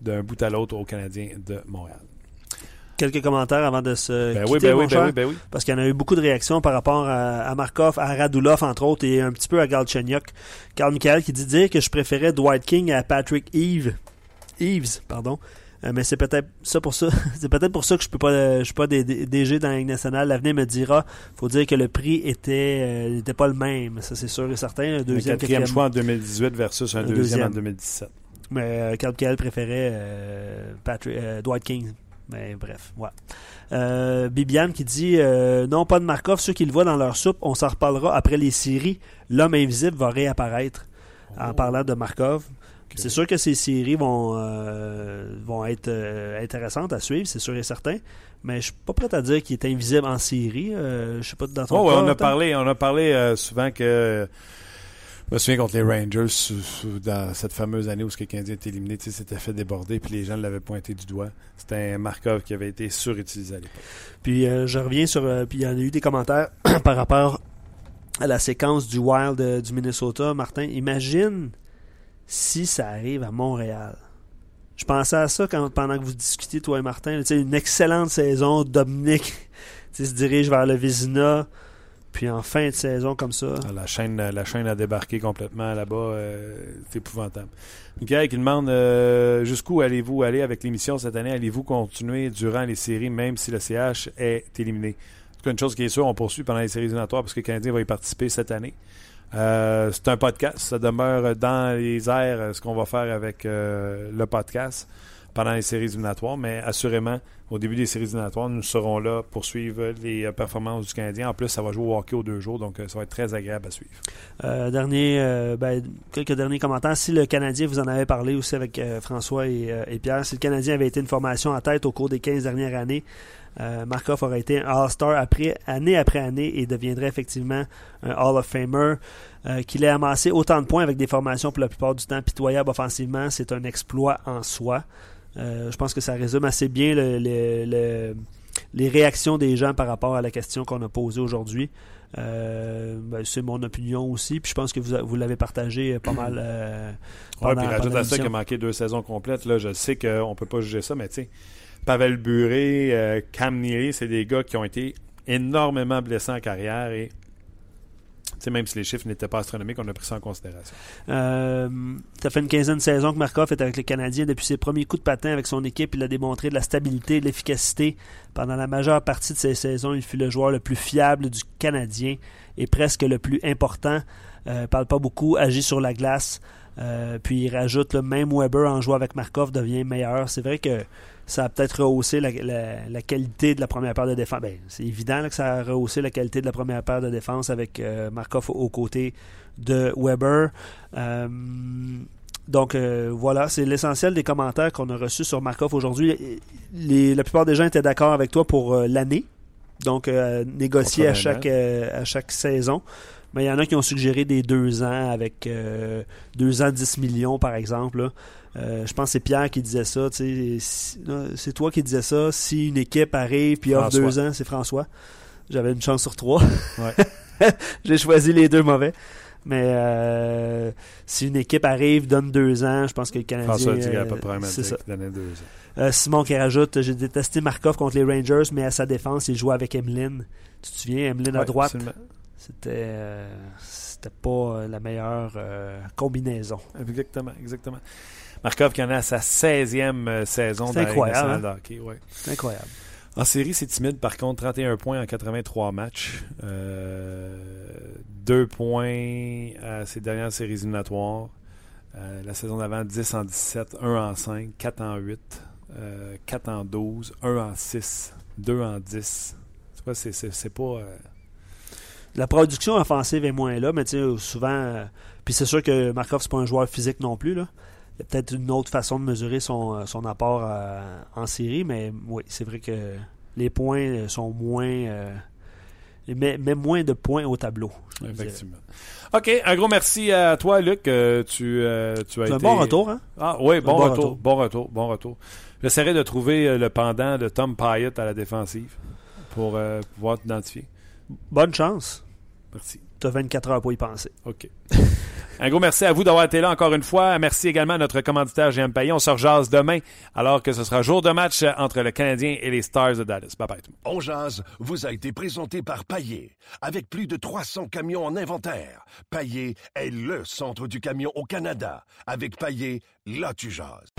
d'un bout à l'autre au Canadien de Montréal. Quelques commentaires avant de se Ben quitter, oui, ben mon oui, ben cher, ben oui. parce qu'il y en a eu beaucoup de réactions par rapport à, à Markov, à Radulov, entre autres, et un petit peu à Galchenyuk. Carl Michael qui dit dire que je préférais Dwight King à Patrick Eve. Eves, pardon. Euh, mais c'est peut-être ça pour ça. c'est peut-être pour ça que je peux pas, euh, je suis pas DG dans la Ligue nationale. L'avenir me dira. Faut dire que le prix était, euh, n'était pas le même. Ça, c'est sûr et certain. Un deuxième, quatrième quatrième choix en 2018 versus un, Un deuxième, deuxième. en 2017. Mais euh, Carl préférait euh, Patrick, euh, Dwight King. Mais bref, ouais. Euh, Bibiane qui dit euh, non, pas de Markov. Ceux qui le voient dans leur soupe, on s'en reparlera après les séries. L'homme invisible va réapparaître en parlant de Markov. C'est sûr que ces séries vont, euh, vont être euh, intéressantes à suivre, c'est sûr et certain. Mais je suis pas prêt à dire qu'il est invisible en série. Euh, je sais pas dans ton Oh, cas, on a parlé, on a parlé souvent que. Je me souviens contre les Rangers, dans cette fameuse année où ce Canadien était éliminé, s'était fait déborder, puis les gens l'avaient pointé du doigt. C'était un Markov qui avait été surutilisé à l'époque. Puis euh, je reviens sur. euh, puis il y en a eu des commentaires par rapport à la séquence du Wild euh, du Minnesota. Martin, imagine si ça arrive à Montréal. Je pensais à ça pendant que vous discutiez, toi et Martin. Une excellente saison. Dominique se dirige vers le Vizina. Puis en fin de saison comme ça. Ah, La chaîne, la chaîne a débarqué complètement là-bas. euh, c'est épouvantable. Michael qui demande euh, jusqu'où allez-vous aller avec l'émission cette année? Allez-vous continuer durant les séries, même si le CH est éliminé? En tout cas, une chose qui est sûre, on poursuit pendant les séries éliminatoires parce que le Canadien va y participer cette année. Euh, c'est un podcast. Ça demeure dans les airs euh, ce qu'on va faire avec euh, le podcast pendant les séries éliminatoires. Mais assurément, au début des séries éliminatoires, nous serons là pour suivre les euh, performances du Canadien. En plus, ça va jouer au hockey aux deux jours, donc ça va être très agréable à suivre. Euh, dernier, ben, quelques derniers commentaires. Si le Canadien, vous en avez parlé aussi avec François et, et Pierre, si le Canadien avait été une formation en tête au cours des 15 dernières années, euh, Markov aurait été un All-Star après, année après année et deviendrait effectivement un Hall of Famer. Euh, Qu'il ait amassé autant de points avec des formations pour la plupart du temps pitoyables offensivement, c'est un exploit en soi. Euh, je pense que ça résume assez bien le, le- le- les réactions des gens par rapport à la question qu'on a posée aujourd'hui. Euh, ben, c'est mon opinion aussi, puis je pense que vous, vous l'avez partagé pas mal. Euh, ouais, puis rajoute à ça qu'il a manqué deux saisons complètes. Là, je sais qu'on ne peut pas juger ça, mais tu sais, Pavel Buré, euh, c'est des gars qui ont été énormément blessés en carrière et même si les chiffres n'étaient pas astronomiques, on a pris ça en considération. Euh, ça fait une quinzaine de saisons que Markov est avec les Canadiens. Depuis ses premiers coups de patin avec son équipe, il a démontré de la stabilité, de l'efficacité. Pendant la majeure partie de ses saisons, il fut le joueur le plus fiable du Canadien et presque le plus important. Euh, parle pas beaucoup, agit sur la glace. Euh, puis il rajoute le même Weber en jouant avec Markov devient meilleur. C'est vrai que ça a peut-être rehaussé la, qualité de la première paire de défense. Ben, c'est évident que ça a rehaussé la qualité de la première paire de défense avec euh, Markov aux côtés de Weber. Euh, donc voilà, c'est l'essentiel des commentaires qu'on a reçus sur Markov aujourd'hui. La plupart des gens étaient d'accord avec toi pour l'année. Donc négocier à chaque, à chaque saison. Mais il y en a qui ont suggéré des deux ans avec euh, deux ans 10 millions, par exemple. Euh, je pense que c'est Pierre qui disait ça. c'est toi qui disais ça. Si une équipe arrive puis offre deux ans, c'est François. J'avais une chance sur trois. J'ai choisi les deux mauvais. Mais euh, si une équipe arrive, donne deux ans, je pense que le Canadien. François dit à peu près c'est ça. deux ans. Simon qui rajoute J'ai détesté Markov contre les Rangers, mais à sa défense, il jouait avec Emeline. Tu te souviens, Emeline à droite? c'était euh, c'était pas euh, la meilleure euh, combinaison. Exactement, exactement. Markov qui en est à sa 16e saison dans incroyable, hein? hockey. Ouais. C'est incroyable. En série, c'est timide. Par contre, 31 points en 83 matchs. Deux points à ses dernières séries éliminatoires. la saison d'avant, 10 en 17, 1 en 5, 4 en 8, 4 en 12, 1 en 6, 2 en 10. C'est pas la production offensive est moins là, mais tu sais, souvent. Euh, puis c'est sûr que Markov, c'est pas un joueur physique non plus. Là. Il y a peut-être une autre façon de mesurer son, euh, son apport euh, en série, mais oui, c'est vrai que les points sont moins. mais, moins de points au tableau. Effectivement. OK, un gros merci à toi, Luc. tu, tu as été... un bon retour, hein? Ah oui, bon, retour, Bon retour, bon retour. J'essaierai de trouver le pendant de Tom Pyatt à la défensive pour pouvoir t'identifier. Bonne chance. Merci. Tu as 24 heures pour y penser. OK. Un gros merci à vous d'avoir été là encore une fois. Merci également à notre commanditaire GM Payet. On se rejase demain alors que ce sera jour de match entre le Canadien et les Stars de Dallas. Bye bye tout On jase vous a été présenté par Payet. Avec plus de 300 camions en inventaire, Payet est le centre du camion au Canada. Avec Payet, là tu jases.